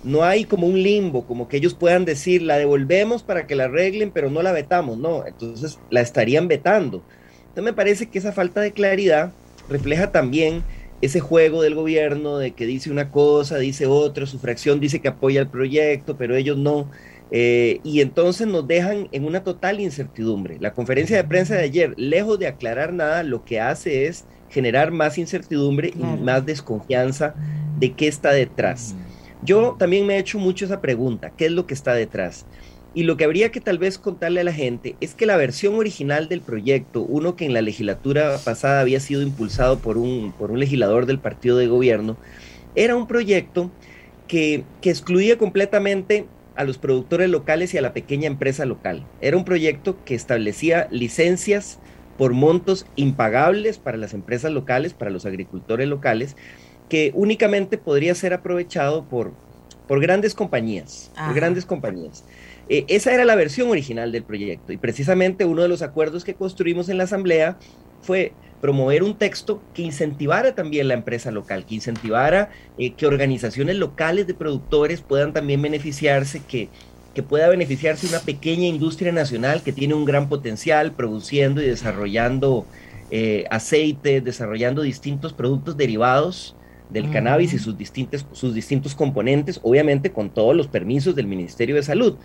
no hay como un limbo, como que ellos puedan decir, la devolvemos para que la arreglen, pero no la vetamos, no, entonces la estarían vetando. Entonces me parece que esa falta de claridad refleja también ese juego del gobierno de que dice una cosa, dice otra, su fracción dice que apoya el proyecto, pero ellos no. Eh, y entonces nos dejan en una total incertidumbre. La conferencia de prensa de ayer, lejos de aclarar nada, lo que hace es generar más incertidumbre y más desconfianza de qué está detrás. Yo también me he hecho mucho esa pregunta, ¿qué es lo que está detrás? Y lo que habría que tal vez contarle a la gente es que la versión original del proyecto, uno que en la legislatura pasada había sido impulsado por un, por un legislador del partido de gobierno, era un proyecto que, que excluía completamente a los productores locales y a la pequeña empresa local. Era un proyecto que establecía licencias por montos impagables para las empresas locales, para los agricultores locales, que únicamente podría ser aprovechado por, por grandes compañías, por grandes compañías. Eh, esa era la versión original del proyecto y precisamente uno de los acuerdos que construimos en la Asamblea fue promover un texto que incentivara también la empresa local, que incentivara eh, que organizaciones locales de productores puedan también beneficiarse, que, que pueda beneficiarse una pequeña industria nacional que tiene un gran potencial produciendo y desarrollando eh, aceite, desarrollando distintos productos derivados del cannabis y sus, distintos, sus distintos componentes, obviamente con todos los permisos del Ministerio de Salud.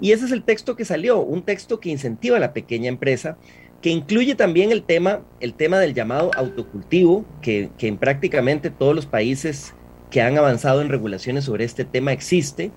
Y ese es el texto que salió, un texto que incentiva a la pequeña empresa, que incluye también el tema, el tema del llamado autocultivo, que, en prácticamente todos los países que han avanzado en regulaciones sobre este tema existe,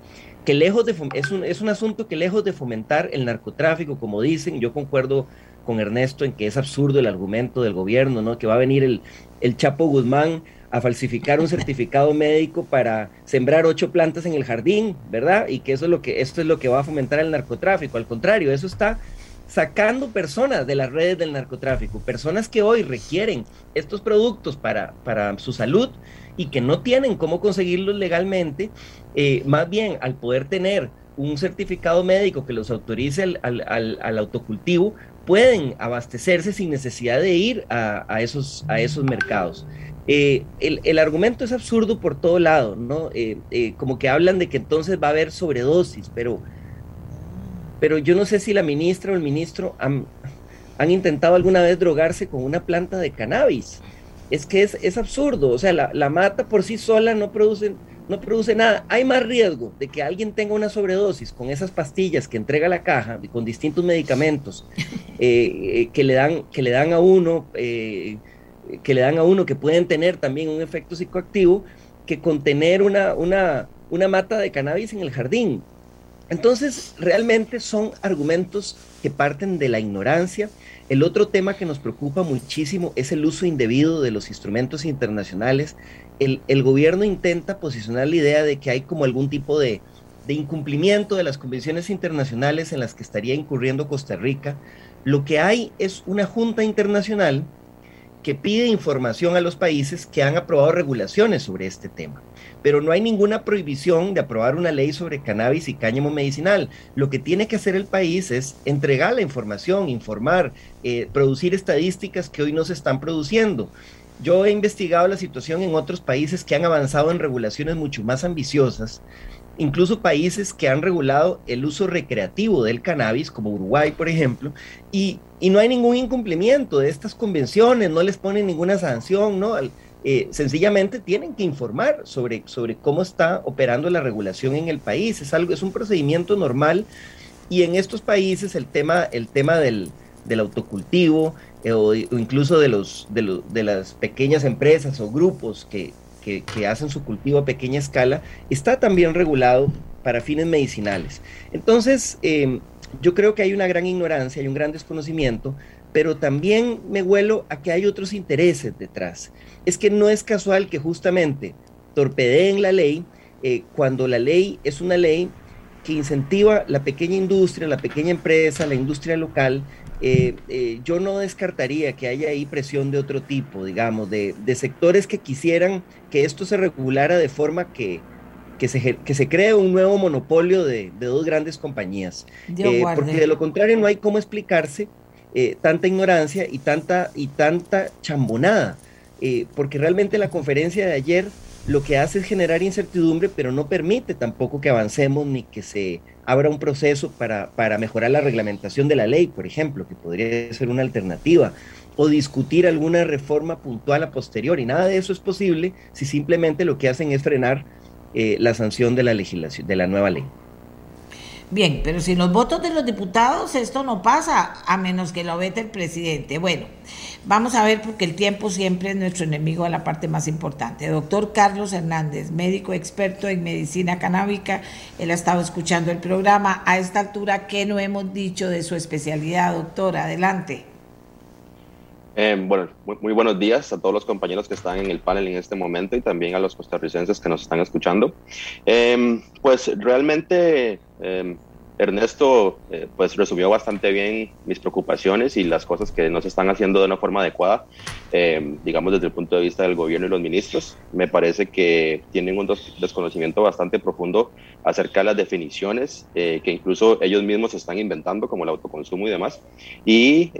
que lejos de es un, es un asunto que lejos de fomentar el narcotráfico, como dicen, yo concuerdo con Ernesto en que es absurdo el argumento del gobierno, ¿no? Que va a venir el, el Chapo Guzmán a falsificar un certificado médico para sembrar ocho plantas en el jardín, ¿verdad? Y que eso es lo que esto es lo que va a fomentar el narcotráfico. Al contrario, eso está sacando personas de las redes del narcotráfico, personas que hoy requieren estos productos para, para su salud y que no tienen cómo conseguirlos legalmente, eh, más bien al poder tener un certificado médico que los autorice al, al, autocultivo, pueden abastecerse sin necesidad de ir a, esos, a esos mercados. Eh, el, argumento es absurdo por todo lado, ¿no? Eh, eh, como que hablan de que entonces va a haber sobredosis, pero, pero yo no sé si la ministra o el ministro han, intentado alguna vez drogarse con una planta de cannabis. Es que es, absurdo, o sea, la, mata por sí sola no produce, no produce nada. Hay más riesgo de que alguien tenga una sobredosis con esas pastillas que entrega la caja, con distintos medicamentos que, le dan, que le dan a uno que le dan a uno que pueden tener también un efecto psicoactivo que contener una, una, una mata de cannabis en el jardín. Entonces, realmente son argumentos que parten de la ignorancia. El otro tema que nos preocupa muchísimo es el uso indebido de los instrumentos internacionales. El, el gobierno intenta posicionar la idea de que hay como algún tipo de, de incumplimiento de las convenciones internacionales en las que estaría incurriendo Costa Rica. Lo que hay es una junta internacional que pide información a los países que han aprobado regulaciones sobre este tema. Pero no hay ninguna prohibición de aprobar una ley sobre cannabis y cáñamo medicinal. Lo que tiene que hacer el país es entregar la información, informar, eh, producir estadísticas que hoy no se están produciendo. Yo he investigado la situación en otros países que han avanzado en regulaciones mucho más ambiciosas incluso países que han regulado el uso recreativo del cannabis, como Uruguay, por ejemplo, y, no hay ningún incumplimiento de estas convenciones, no les ponen ninguna sanción, ¿no? Eh, sencillamente tienen que informar sobre, sobre cómo está operando la regulación en el país. Es algo, es un procedimiento normal. Y en estos países el tema, el tema del, autocultivo eh, o, incluso de, los, de, de las pequeñas empresas o grupos que, que, hacen su cultivo a pequeña escala, está también regulado para fines medicinales. Entonces, em, yo creo que hay una gran ignorancia, hay un gran desconocimiento, pero también me huelo a que hay otros intereses detrás. Es que no es casual que justamente torpedeen la ley eh, cuando la ley es una ley que incentiva la pequeña industria, la pequeña empresa, la industria local, eh, eh, yo no descartaría que haya ahí presión de otro tipo, digamos, de, sectores que quisieran que esto se regulara de forma que, que, se, que se cree un nuevo monopolio de, dos grandes compañías. Eh, porque de lo contrario no hay cómo explicarse tanta ignorancia y tanta, y tanta chambonada. porque realmente la conferencia de ayer lo que hace es generar incertidumbre, pero no permite tampoco que avancemos ni que se abra un proceso para, para mejorar la reglamentación de la ley, por ejemplo, que podría ser una alternativa, o discutir alguna reforma puntual a posteriori. Nada de eso es posible si simplemente lo que hacen es frenar eh, la sanción de la legislación, de la nueva ley. Bien, pero sin los votos de los diputados esto no pasa, a menos que lo vete el presidente. Bueno, vamos a ver porque el tiempo siempre es nuestro enemigo a la parte más importante. Doctor Carlos Hernández, médico experto en medicina canábica, él ha estado escuchando el programa. A esta altura, ¿qué no hemos dicho de su especialidad, doctor? Adelante. Eh, bueno, muy, buenos días a todos los compañeros que están en el panel en este momento y también a los costarricenses que nos están escuchando. Eh, pues realmente eh, Ernesto eh, pues resumió bastante bien mis preocupaciones y las cosas que no se están haciendo de una forma adecuada, eh, digamos desde el punto de vista del gobierno y los ministros. Me parece que tienen un desconocimiento bastante profundo acerca de las definiciones eh, que incluso ellos mismos están inventando, como el autoconsumo y demás. Y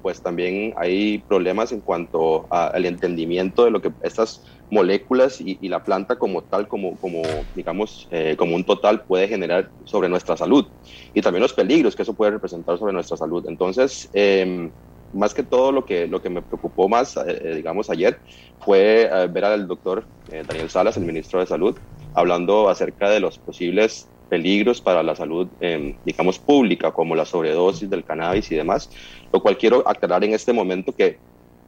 pues también hay problemas en cuanto al entendimiento de lo que estas moléculas y, la planta como tal, como, como digamos, eh, como un total puede generar sobre nuestra salud y también los peligros que eso puede representar sobre nuestra salud. Entonces, em, más que todo lo que, lo que me preocupó más, eh, eh, digamos, ayer fue ver al doctor Daniel Salas, el ministro de Salud, hablando acerca de los posibles peligros para la salud, em, digamos, pública, como la sobredosis del cannabis y demás, lo cual quiero aclarar en este momento que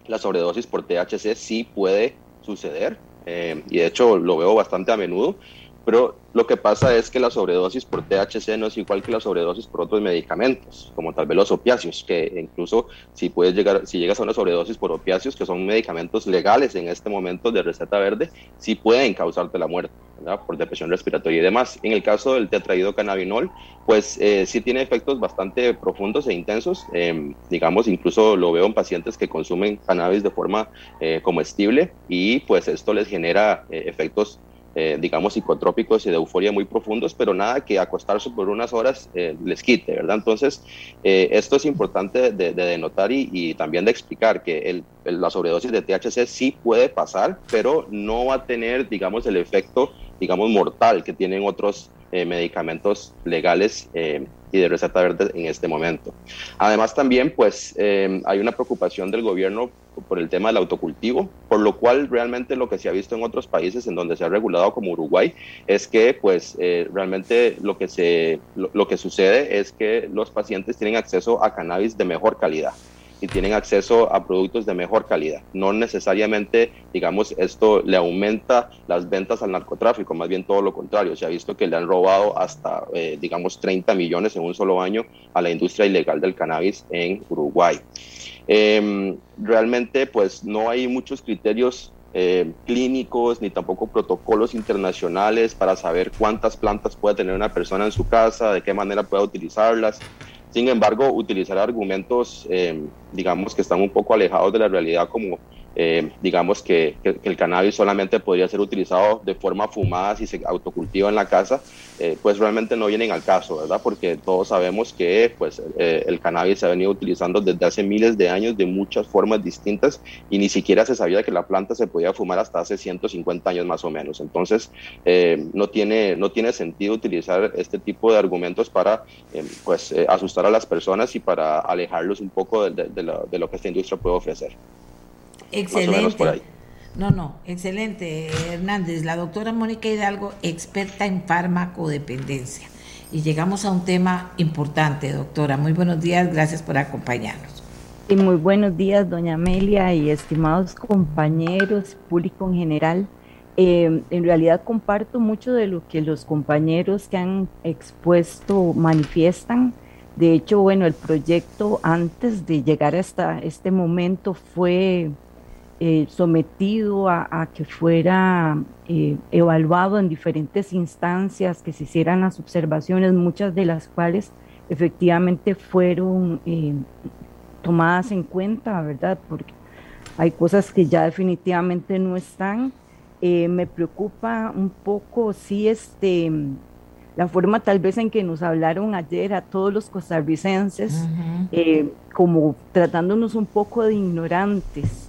la sobredosis por THC sí puede suceder, eh, y de hecho lo veo bastante a menudo, pero lo que pasa es que la sobredosis por THC no es igual que la sobredosis por otros medicamentos, como tal vez los opiáceos, que incluso si puedes llegar, si llegas a una sobredosis por opiáceos, que son medicamentos legales en este momento de receta verde, sí pueden causarte la muerte, por depresión respiratoria y demás. En el caso del tetraído cannabinol, pues eh, sí tiene efectos bastante profundos e intensos, em, digamos, incluso lo veo en pacientes que consumen cannabis de forma eh, comestible y pues esto les genera eh, efectos eh, digamos, psicotrópicos y de euforia muy profundos, pero nada que acostarse por unas horas eh, les quite, ¿verdad? Entonces, eh, esto es importante de, denotar y, también de explicar que la sobredosis de THC sí puede pasar, pero no va a tener, digamos, el efecto, digamos, mortal que tienen otros medicamentos legales y de receta verde en este momento. Además también pues eh, hay una preocupación del gobierno por el tema del autocultivo, por lo cual realmente lo que se ha visto en otros países en donde se ha regulado como Uruguay es que pues eh, realmente lo que, se, lo, que sucede es que los pacientes tienen acceso a cannabis de mejor calidad y tienen acceso a productos de mejor calidad. No necesariamente, digamos, esto le aumenta las ventas al narcotráfico, más bien todo lo contrario. Se ha visto que le han robado hasta, eh, digamos, 30 millones en un solo año a la industria ilegal del cannabis en Uruguay. Em, realmente, pues no hay muchos criterios eh, clínicos ni tampoco protocolos internacionales para saber cuántas plantas puede tener una persona en su casa, de qué manera puede utilizarlas. Sin embargo, utilizar argumentos, eh, digamos, que están un poco alejados de la realidad, como eh, digamos que, el cannabis solamente podría ser utilizado de forma fumada si se autocultiva en la casa, eh, pues realmente no vienen al caso, ¿verdad? Porque todos sabemos que pues, eh, el cannabis se ha venido utilizando desde hace miles de años de muchas formas distintas y ni siquiera se sabía que la planta se podía fumar hasta hace 150 años más o menos. Entonces, no, tiene, no tiene sentido utilizar este tipo de argumentos para pues, asustar a las personas y para alejarlos un poco de, lo, de lo que esta industria puede ofrecer. Excelente. No, no, excelente, Hernández. La doctora Mónica Hidalgo, experta en farmacodependencia. Y llegamos a un tema importante, doctora. Muy buenos días, gracias por acompañarnos. Y muy buenos días, doña Amelia y estimados compañeros, público en general. Eh, en realidad comparto mucho de lo que los compañeros que han expuesto manifiestan. De hecho, bueno, el proyecto antes de llegar hasta este momento fue eh, sometido a, que fuera eh, evaluado en diferentes instancias, que se hicieran las observaciones, muchas de las cuales efectivamente fueron eh, tomadas en cuenta, ¿verdad? Porque hay cosas que ya definitivamente no están. me preocupa un poco si este la forma tal vez en que nos hablaron ayer a todos los costarricenses, como tratándonos un poco de ignorantes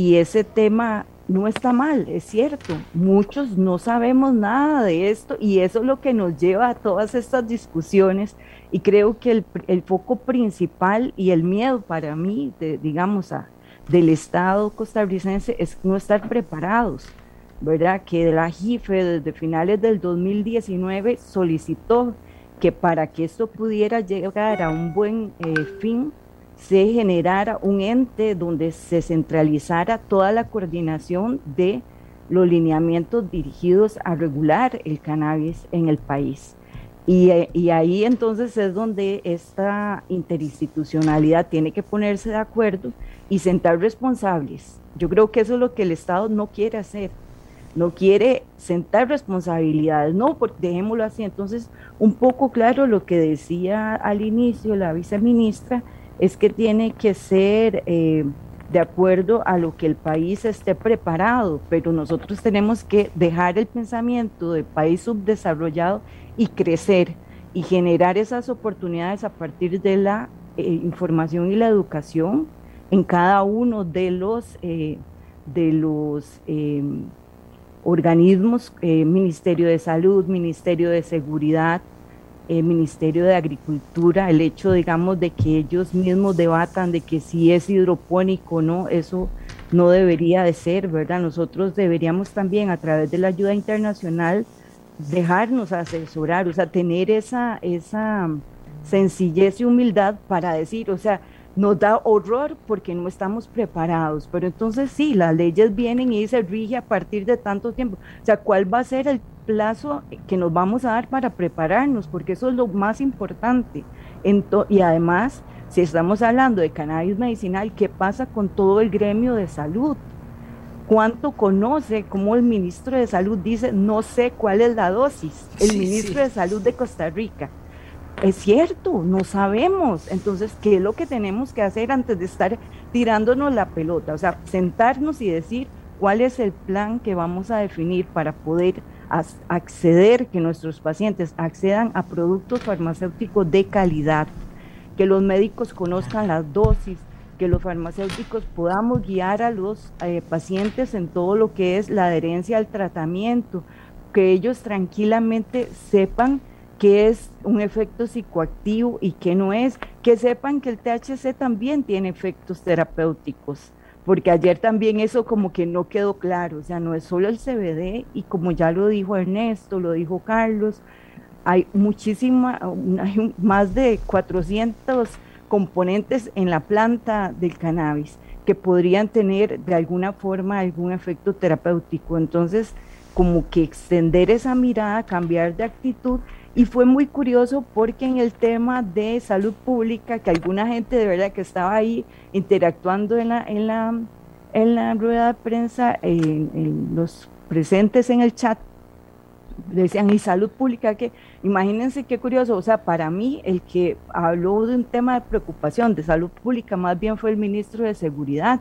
y ese tema no está mal, es cierto. Muchos no sabemos nada de esto y eso es lo que nos lleva a todas estas discusiones. Y creo que el, foco principal y el miedo para mí, digamos, a, del Estado costarricense es no estar preparados, ¿verdad? Que la JIFE desde finales del 2019 solicitó que para que esto pudiera llegar a un buen eh, fin, se generara un ente donde se centralizara toda la coordinación de los lineamientos dirigidos a regular el cannabis en el país. Y, ahí entonces es donde esta interinstitucionalidad tiene que ponerse de acuerdo y sentar responsables. Yo creo que eso es lo que el Estado no quiere hacer. No quiere sentar responsabilidades, no, porque dejémoslo así. Entonces, un poco claro lo que decía al inicio la viceministra, es que tiene que ser eh, de acuerdo a lo que el país esté preparado, pero nosotros tenemos que dejar el pensamiento de país subdesarrollado y crecer y generar esas oportunidades a partir de la eh, información y la educación en cada uno de los, eh, de los organismos, Ministerio de Salud, Ministerio de Seguridad, el Ministerio de Agricultura, el hecho, digamos, de que ellos mismos debatan de que si es hidropónico o no, eso no debería de ser, ¿verdad? Nosotros deberíamos también a través de la ayuda internacional dejarnos asesorar, o sea, tener esa, esa sencillez y humildad para decir, o sea, nos da horror porque no estamos preparados, pero entonces sí, las leyes vienen y se rige a partir de tanto tiempo, o sea, ¿cuál va a ser el plazo que nos vamos a dar para prepararnos, porque eso es lo más importante. y además, si estamos hablando de cannabis medicinal, ¿qué pasa con todo el gremio de salud? ¿Cuánto conoce? Como el ministro de Salud dice, no sé cuál es la dosis. El ministro de Salud de Costa Rica. Es cierto, no sabemos. Entonces, ¿qué es lo que tenemos que hacer antes de estar tirándonos la pelota? O sea, sentarnos y decir cuál es el plan que vamos a definir para poder acceder, que nuestros pacientes accedan a productos farmacéuticos de calidad, que los médicos conozcan las dosis, que los farmacéuticos podamos guiar a los eh, pacientes en todo lo que es la adherencia al tratamiento, que ellos tranquilamente sepan qué es un efecto psicoactivo y qué no es, que sepan que el THC también tiene efectos terapéuticos porque ayer también eso como que no quedó claro, o sea, no es solo el CBD y como ya lo dijo Ernesto, lo dijo Carlos, hay muchísima, hay más de 400 componentes en la planta del cannabis que podrían tener de alguna forma algún efecto terapéutico. Entonces, como que extender esa mirada, cambiar de actitud. Y fue muy curioso porque en el tema de salud pública, que alguna gente de verdad que estaba ahí interactuando en la, en la, en la rueda de prensa, en los presentes en el chat, decían, y salud pública, que imagínense qué curioso, o sea, para mí el que habló de un tema de preocupación de salud pública más bien fue el ministro de Seguridad,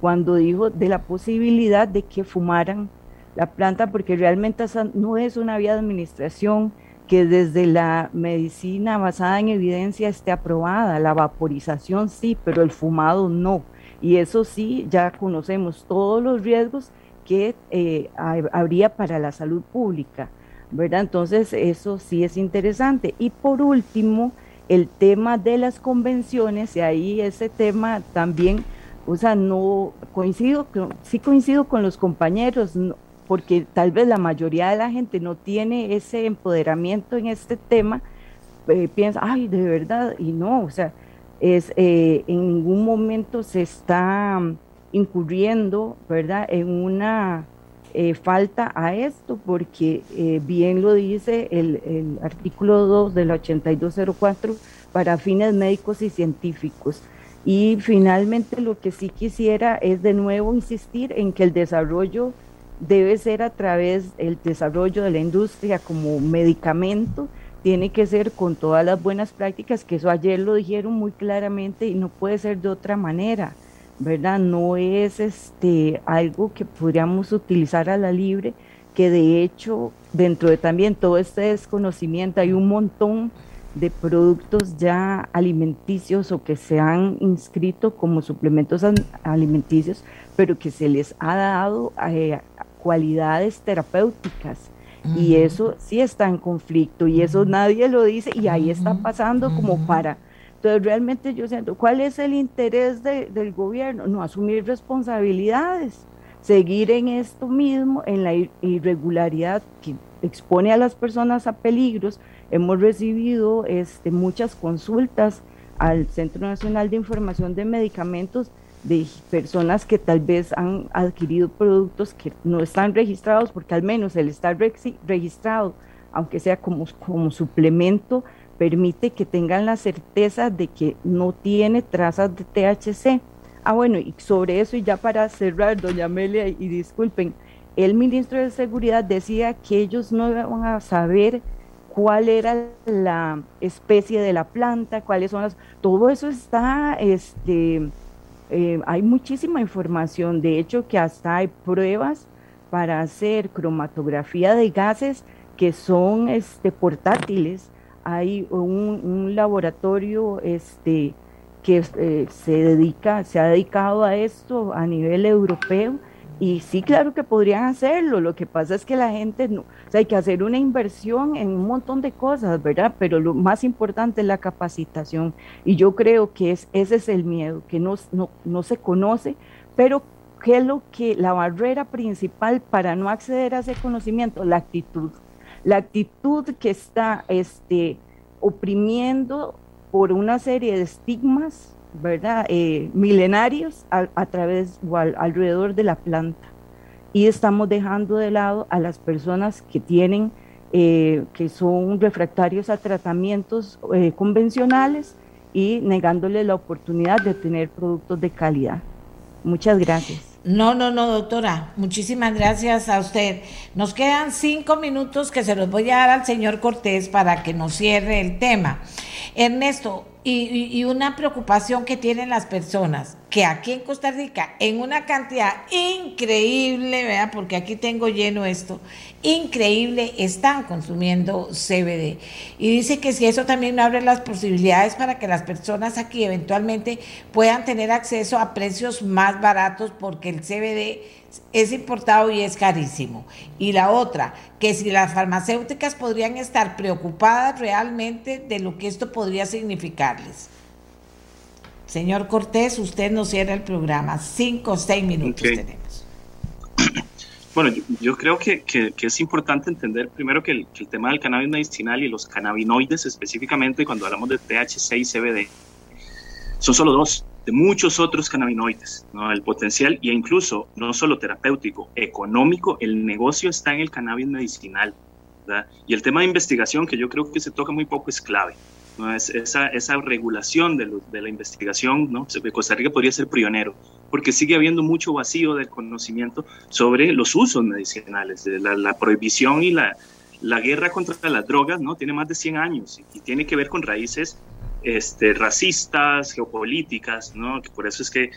cuando dijo de la posibilidad de que fumaran la planta, porque realmente esa no es una vía de administración que desde la medicina basada en evidencia esté aprobada, la vaporización sí, pero el fumado no. Y eso sí, ya conocemos todos los riesgos que eh, habría para la salud pública, ¿verdad? Entonces, eso sí es interesante. Y por último, el tema de las convenciones, y ahí ese tema también, o sea, no coincido, sí coincido con los compañeros, porque tal vez la mayoría de la gente no tiene ese empoderamiento en este tema, eh, piensa, ay, de verdad, y no, o sea, es, eh, en ningún momento se está incurriendo, ¿verdad?, en una eh, falta a esto, porque bien lo dice el, el artículo 2 del 8204 para fines médicos y científicos. Y finalmente lo que sí quisiera es de nuevo insistir en que el desarrollo debe ser a través del desarrollo de la industria como medicamento, tiene que ser con todas las buenas prácticas, que eso ayer lo dijeron muy claramente y no puede ser de otra manera. ¿verdad? No es este, algo que podríamos utilizar a la libre, que de hecho dentro de también todo este desconocimiento hay un montón de productos ya alimenticios o que se han inscrito como suplementos alimenticios, pero que se les ha dado eh, cualidades terapéuticas. Y eso sí está en conflicto y eso nadie lo dice y ahí está pasando como para entonces, realmente yo siento, ¿cuál es el interés del gobierno? No asumir responsabilidades, seguir en esto mismo, en la irregularidad que expone a las personas a peligros. Hemos recibido este, muchas consultas al Centro Nacional de Información de Medicamentos de personas que tal vez han adquirido productos que no están registrados, porque al menos el estar registrado, aunque sea como, como suplemento, permite que tengan la certeza de que no tiene trazas de THC. Ah, bueno, y sobre eso, y ya para cerrar, doña Amelia, y disculpen, el ministro de Seguridad decía que ellos no iban a saber cuál era la especie de la planta, cuáles son las... Todo eso está, este, eh, hay muchísima información, de hecho que hasta hay pruebas para hacer cromatografía de gases que son este, portátiles. Hay un, laboratorio este, que eh, se dedica, se ha dedicado a esto a nivel europeo y sí, claro que podrían hacerlo. Lo que pasa es que la gente, no, hay que hacer una inversión en un montón de cosas, ¿verdad? Pero lo más importante es la capacitación. Y yo creo que es, ese es el miedo, que no, no, no se conoce, pero ¿qué es lo que la barrera principal para no acceder a ese conocimiento? La actitud la actitud que está este, oprimiendo por una serie de estigmas, ¿verdad? Eh, milenarios a, través o alrededor de la planta. Y estamos dejando de lado a las personas que tienen, eh, que son refractarios a tratamientos eh, convencionales y negándoles la oportunidad de tener productos de calidad. Muchas gracias. No, no, no, doctora. Muchísimas gracias a usted. Nos quedan cinco minutos que se los voy a dar al señor Cortés para que nos cierre el tema. Ernesto, y, una preocupación que tienen las personas, que aquí en Costa Rica, en una cantidad increíble, ¿verdad? porque aquí tengo lleno esto, increíble, están consumiendo CBD. Y dice que si eso también abre las posibilidades para que las personas aquí eventualmente puedan tener acceso a precios más baratos, porque el CBD es importado y es carísimo. Y la otra, que si las farmacéuticas podrían estar preocupadas realmente de lo que esto podría significarles. Señor Cortés, usted nos cierra el programa. Cinco o seis minutos tenemos. Bueno, yo, creo que, es importante entender primero que el, tema del cannabis medicinal y los cannabinoides específicamente, cuando hablamos de THC y CBD, son solo dos de muchos otros cannabinoides, ¿no? el potencial y incluso no solo terapéutico, económico, el negocio está en el cannabis medicinal. Y el tema de investigación, que yo creo que se toca muy poco, es clave. esa, regulación de, la investigación, ¿no? Costa Rica podría ser pionero, porque sigue habiendo mucho vacío del conocimiento sobre los usos medicinales, de la, prohibición y la, guerra contra las drogas, ¿no? Tiene más de 100 años y tiene que ver con raíces este, racistas, geopolíticas, ¿no? Que por eso es que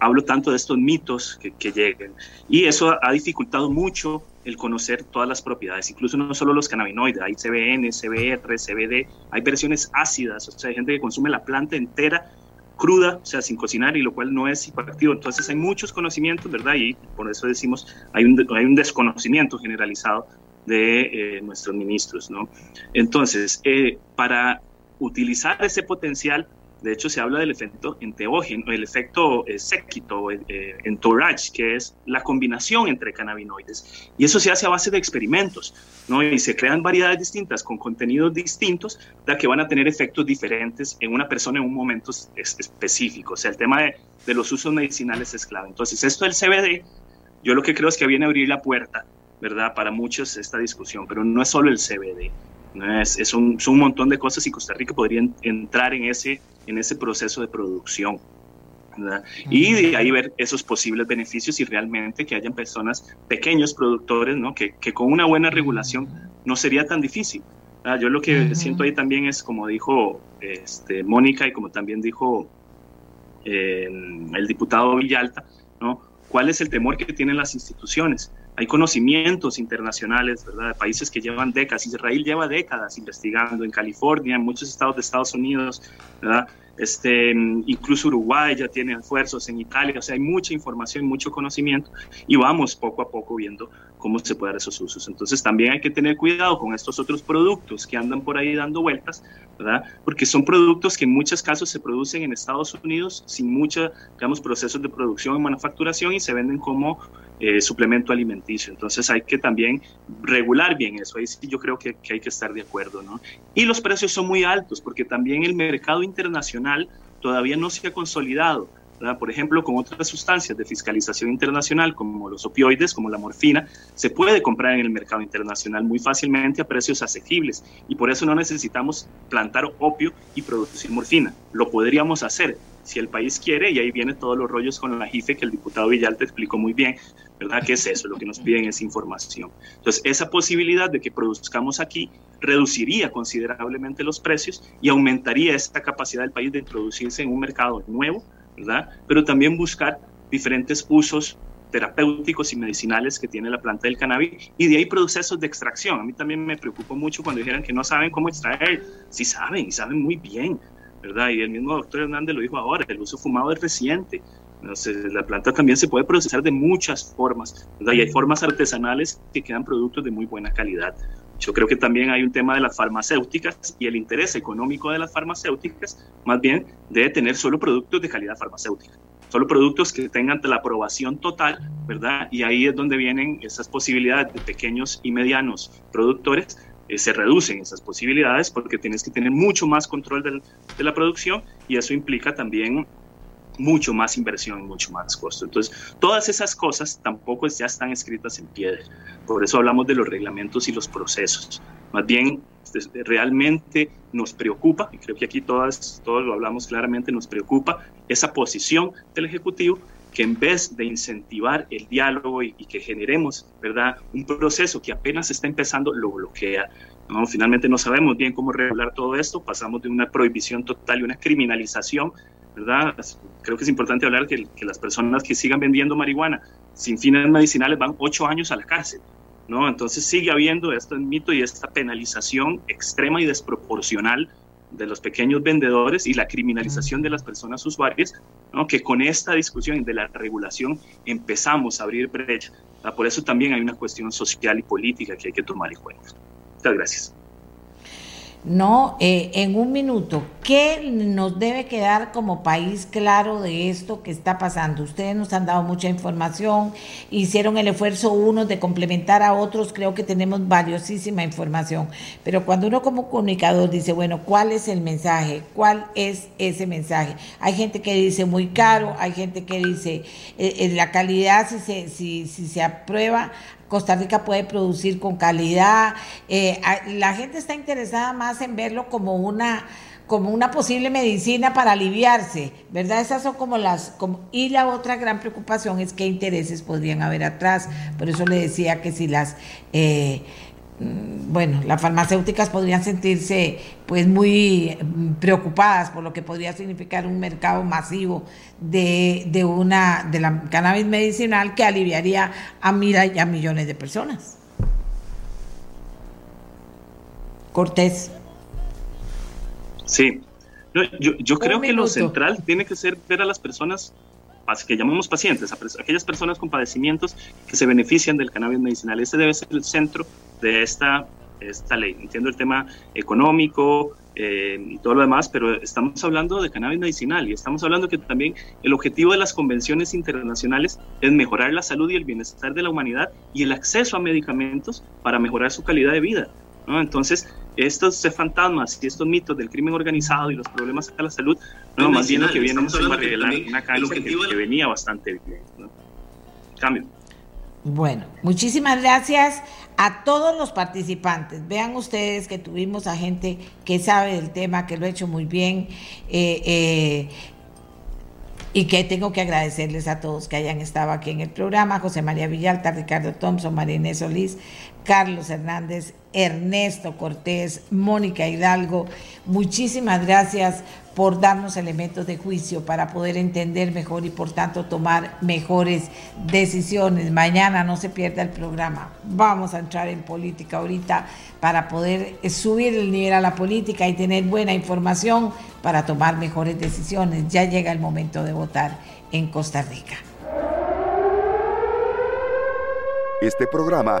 hablo tanto de estos mitos que, que lleguen. Y eso ha dificultado mucho el conocer todas las propiedades, incluso no solo los cannabinoides, hay CBN, CBR, CBD, hay versiones ácidas, o sea, hay gente que consume la planta entera cruda, o sea, sin cocinar, y lo cual no es psicoactivo. Entonces hay muchos conocimientos, ¿verdad? Y por eso decimos, hay un, hay un desconocimiento generalizado de eh, nuestros ministros, ¿no? Entonces, eh, para utilizar ese potencial, de hecho se habla del efecto enteógeno, el efecto eh, séquito, eh, entourage, que es la combinación entre cannabinoides. Y eso se hace a base de experimentos, ¿no? Y se crean variedades distintas con contenidos distintos, da que van a tener efectos diferentes en una persona en un momento específico. O sea, el tema de, de los usos medicinales es clave. Entonces, esto del CBD, yo lo que creo es que viene a abrir la puerta, ¿verdad? Para muchos esta discusión, pero no es solo el CBD. Es, es, un, es, un, montón de cosas y Costa Rica podría entrar en ese, en ese proceso de producción. ¿verdad? Y de ahí ver esos posibles beneficios y realmente que hayan personas, pequeños productores, ¿no? que, que con una buena regulación no sería tan difícil. ¿verdad? Yo lo que uh -huh. siento ahí también es, como dijo este, Mónica y como también dijo eh, el diputado Villalta, ¿no? ¿cuál es el temor que tienen las instituciones? Hay conocimientos internacionales, ¿verdad? De países que llevan décadas. Israel lleva décadas investigando en California, en muchos estados de Estados Unidos, ¿verdad? Este, incluso Uruguay ya tiene esfuerzos en Italia, o sea, hay mucha información, mucho conocimiento y vamos poco a poco viendo cómo se pueden esos usos. Entonces también hay que tener cuidado con estos otros productos que andan por ahí dando vueltas, ¿verdad? Porque son productos que en muchos casos se producen en Estados Unidos sin muchos, digamos, procesos de producción y manufacturación y se venden como eh, suplemento alimenticio. Entonces hay que también regular bien eso. Ahí sí yo creo que, que hay que estar de acuerdo, ¿no? Y los precios son muy altos porque también el mercado internacional todavía no se ha consolidado. Por ejemplo, con otras sustancias de fiscalización internacional, como los opioides, como la morfina, se puede comprar en el mercado internacional muy fácilmente a precios asequibles y por eso no necesitamos plantar opio y producir morfina. Lo podríamos hacer si el país quiere, y ahí vienen todos los rollos con la JIFE que el diputado Villalta explicó muy bien, ¿verdad? ¿Qué es eso? Lo que nos piden es información. Entonces, esa posibilidad de que produzcamos aquí reduciría considerablemente los precios y aumentaría esta capacidad del país de introducirse en un mercado nuevo, ¿verdad? Pero también buscar diferentes usos terapéuticos y medicinales que tiene la planta del cannabis y de ahí procesos de extracción. A mí también me preocupó mucho cuando dijeron que no saben cómo extraer. Sí saben y saben muy bien, Y el mismo doctor Hernández lo dijo ahora, el uso fumado es reciente. La planta también se puede procesar de muchas formas. Y hay formas artesanales que quedan productos de muy buena calidad. Yo creo que también hay un tema de las farmacéuticas y el interés económico de las farmacéuticas, más bien, debe tener solo productos de calidad farmacéutica, solo productos que tengan la aprobación total, ¿verdad? Y ahí es donde vienen esas posibilidades de pequeños y medianos productores eh, se reducen esas posibilidades porque tienes que tener mucho más control de la producción y eso implica también mucho más inversión y mucho más costo. Entonces, todas esas cosas tampoco ya están escritas en piedra. Por eso hablamos de los reglamentos y los procesos. Más bien, realmente nos preocupa, y creo que aquí todas, todos lo hablamos claramente, nos preocupa esa posición del Ejecutivo que en vez de incentivar el diálogo y, y, que generemos, ¿verdad?, un proceso que apenas está empezando, lo bloquea. ¿no? Finalmente no sabemos bien cómo regular todo esto, pasamos de una prohibición total y una criminalización, ¿verdad? Creo que es importante hablar que, que las personas que sigan vendiendo marihuana sin fines medicinales van ocho años a la cárcel. ¿No? Entonces sigue habiendo este mito y esta penalización extrema y desproporcional de los pequeños vendedores y la criminalización de las personas usuarias, ¿no? que con esta discusión de la regulación empezamos a abrir brecha. Por eso también hay una cuestión social y política que hay que tomar en cuenta. Muchas gracias. ¿No? Eh, en un minuto, ¿qué nos debe quedar como país claro de esto que está pasando? Ustedes nos han dado mucha información, hicieron el esfuerzo unos de complementar a otros, creo que tenemos valiosísima información, pero cuando uno como comunicador dice, bueno, ¿cuál es el mensaje? ¿Cuál es ese mensaje? Hay gente que dice muy caro, hay gente que dice eh, eh, la calidad si se, si, si se aprueba, Costa Rica puede producir con calidad. Eh, la gente está interesada más en verlo como una como una posible medicina para aliviarse, ¿verdad? Esas son como las... Como, y la otra gran preocupación es qué intereses podrían haber atrás. Por eso le decía que si las... Eh, bueno, las farmacéuticas podrían sentirse pues muy mm, preocupadas por lo que podría significar un mercado masivo de, de una de la cannabis medicinal que aliviaría a miles y a millones de personas. Cortés. Sí, yo, yo creo que lo central tiene que ser ver a las personas que llamamos pacientes, aquellas personas con padecimientos que se benefician del cannabis medicinal. Ese debe ser el centro de esta, esta ley. Entiendo el tema económico eh, y todo lo demás, pero estamos hablando de cannabis medicinal y estamos hablando que también el objetivo de las convenciones internacionales es mejorar la salud y el bienestar de la humanidad y el acceso a medicamentos para mejorar su calidad de vida. ¿No? Entonces, estos fantasmas y estos mitos del crimen organizado y los problemas a la salud, no, más bien lo que viene es arreglar una cancha que, que, venía bastante bien. ¿no? Cambio. Bueno, muchísimas gracias a todos los participantes. Vean ustedes que tuvimos a gente que sabe del tema, que lo ha hecho muy bien. Eh, eh, y que tengo que agradecerles a todos que hayan estado aquí en el programa, José María Villalta, Ricardo Thompson, María Inés Solís, Carlos Hernández, Ernesto Cortés, Mónica Hidalgo. Muchísimas gracias por darnos elementos de juicio para poder entender mejor y por tanto tomar mejores decisiones. Mañana no se pierda el programa. Vamos a entrar en política ahorita para poder subir el nivel a la política y tener buena información para tomar mejores decisiones. Ya llega el momento de votar en Costa Rica. Este programa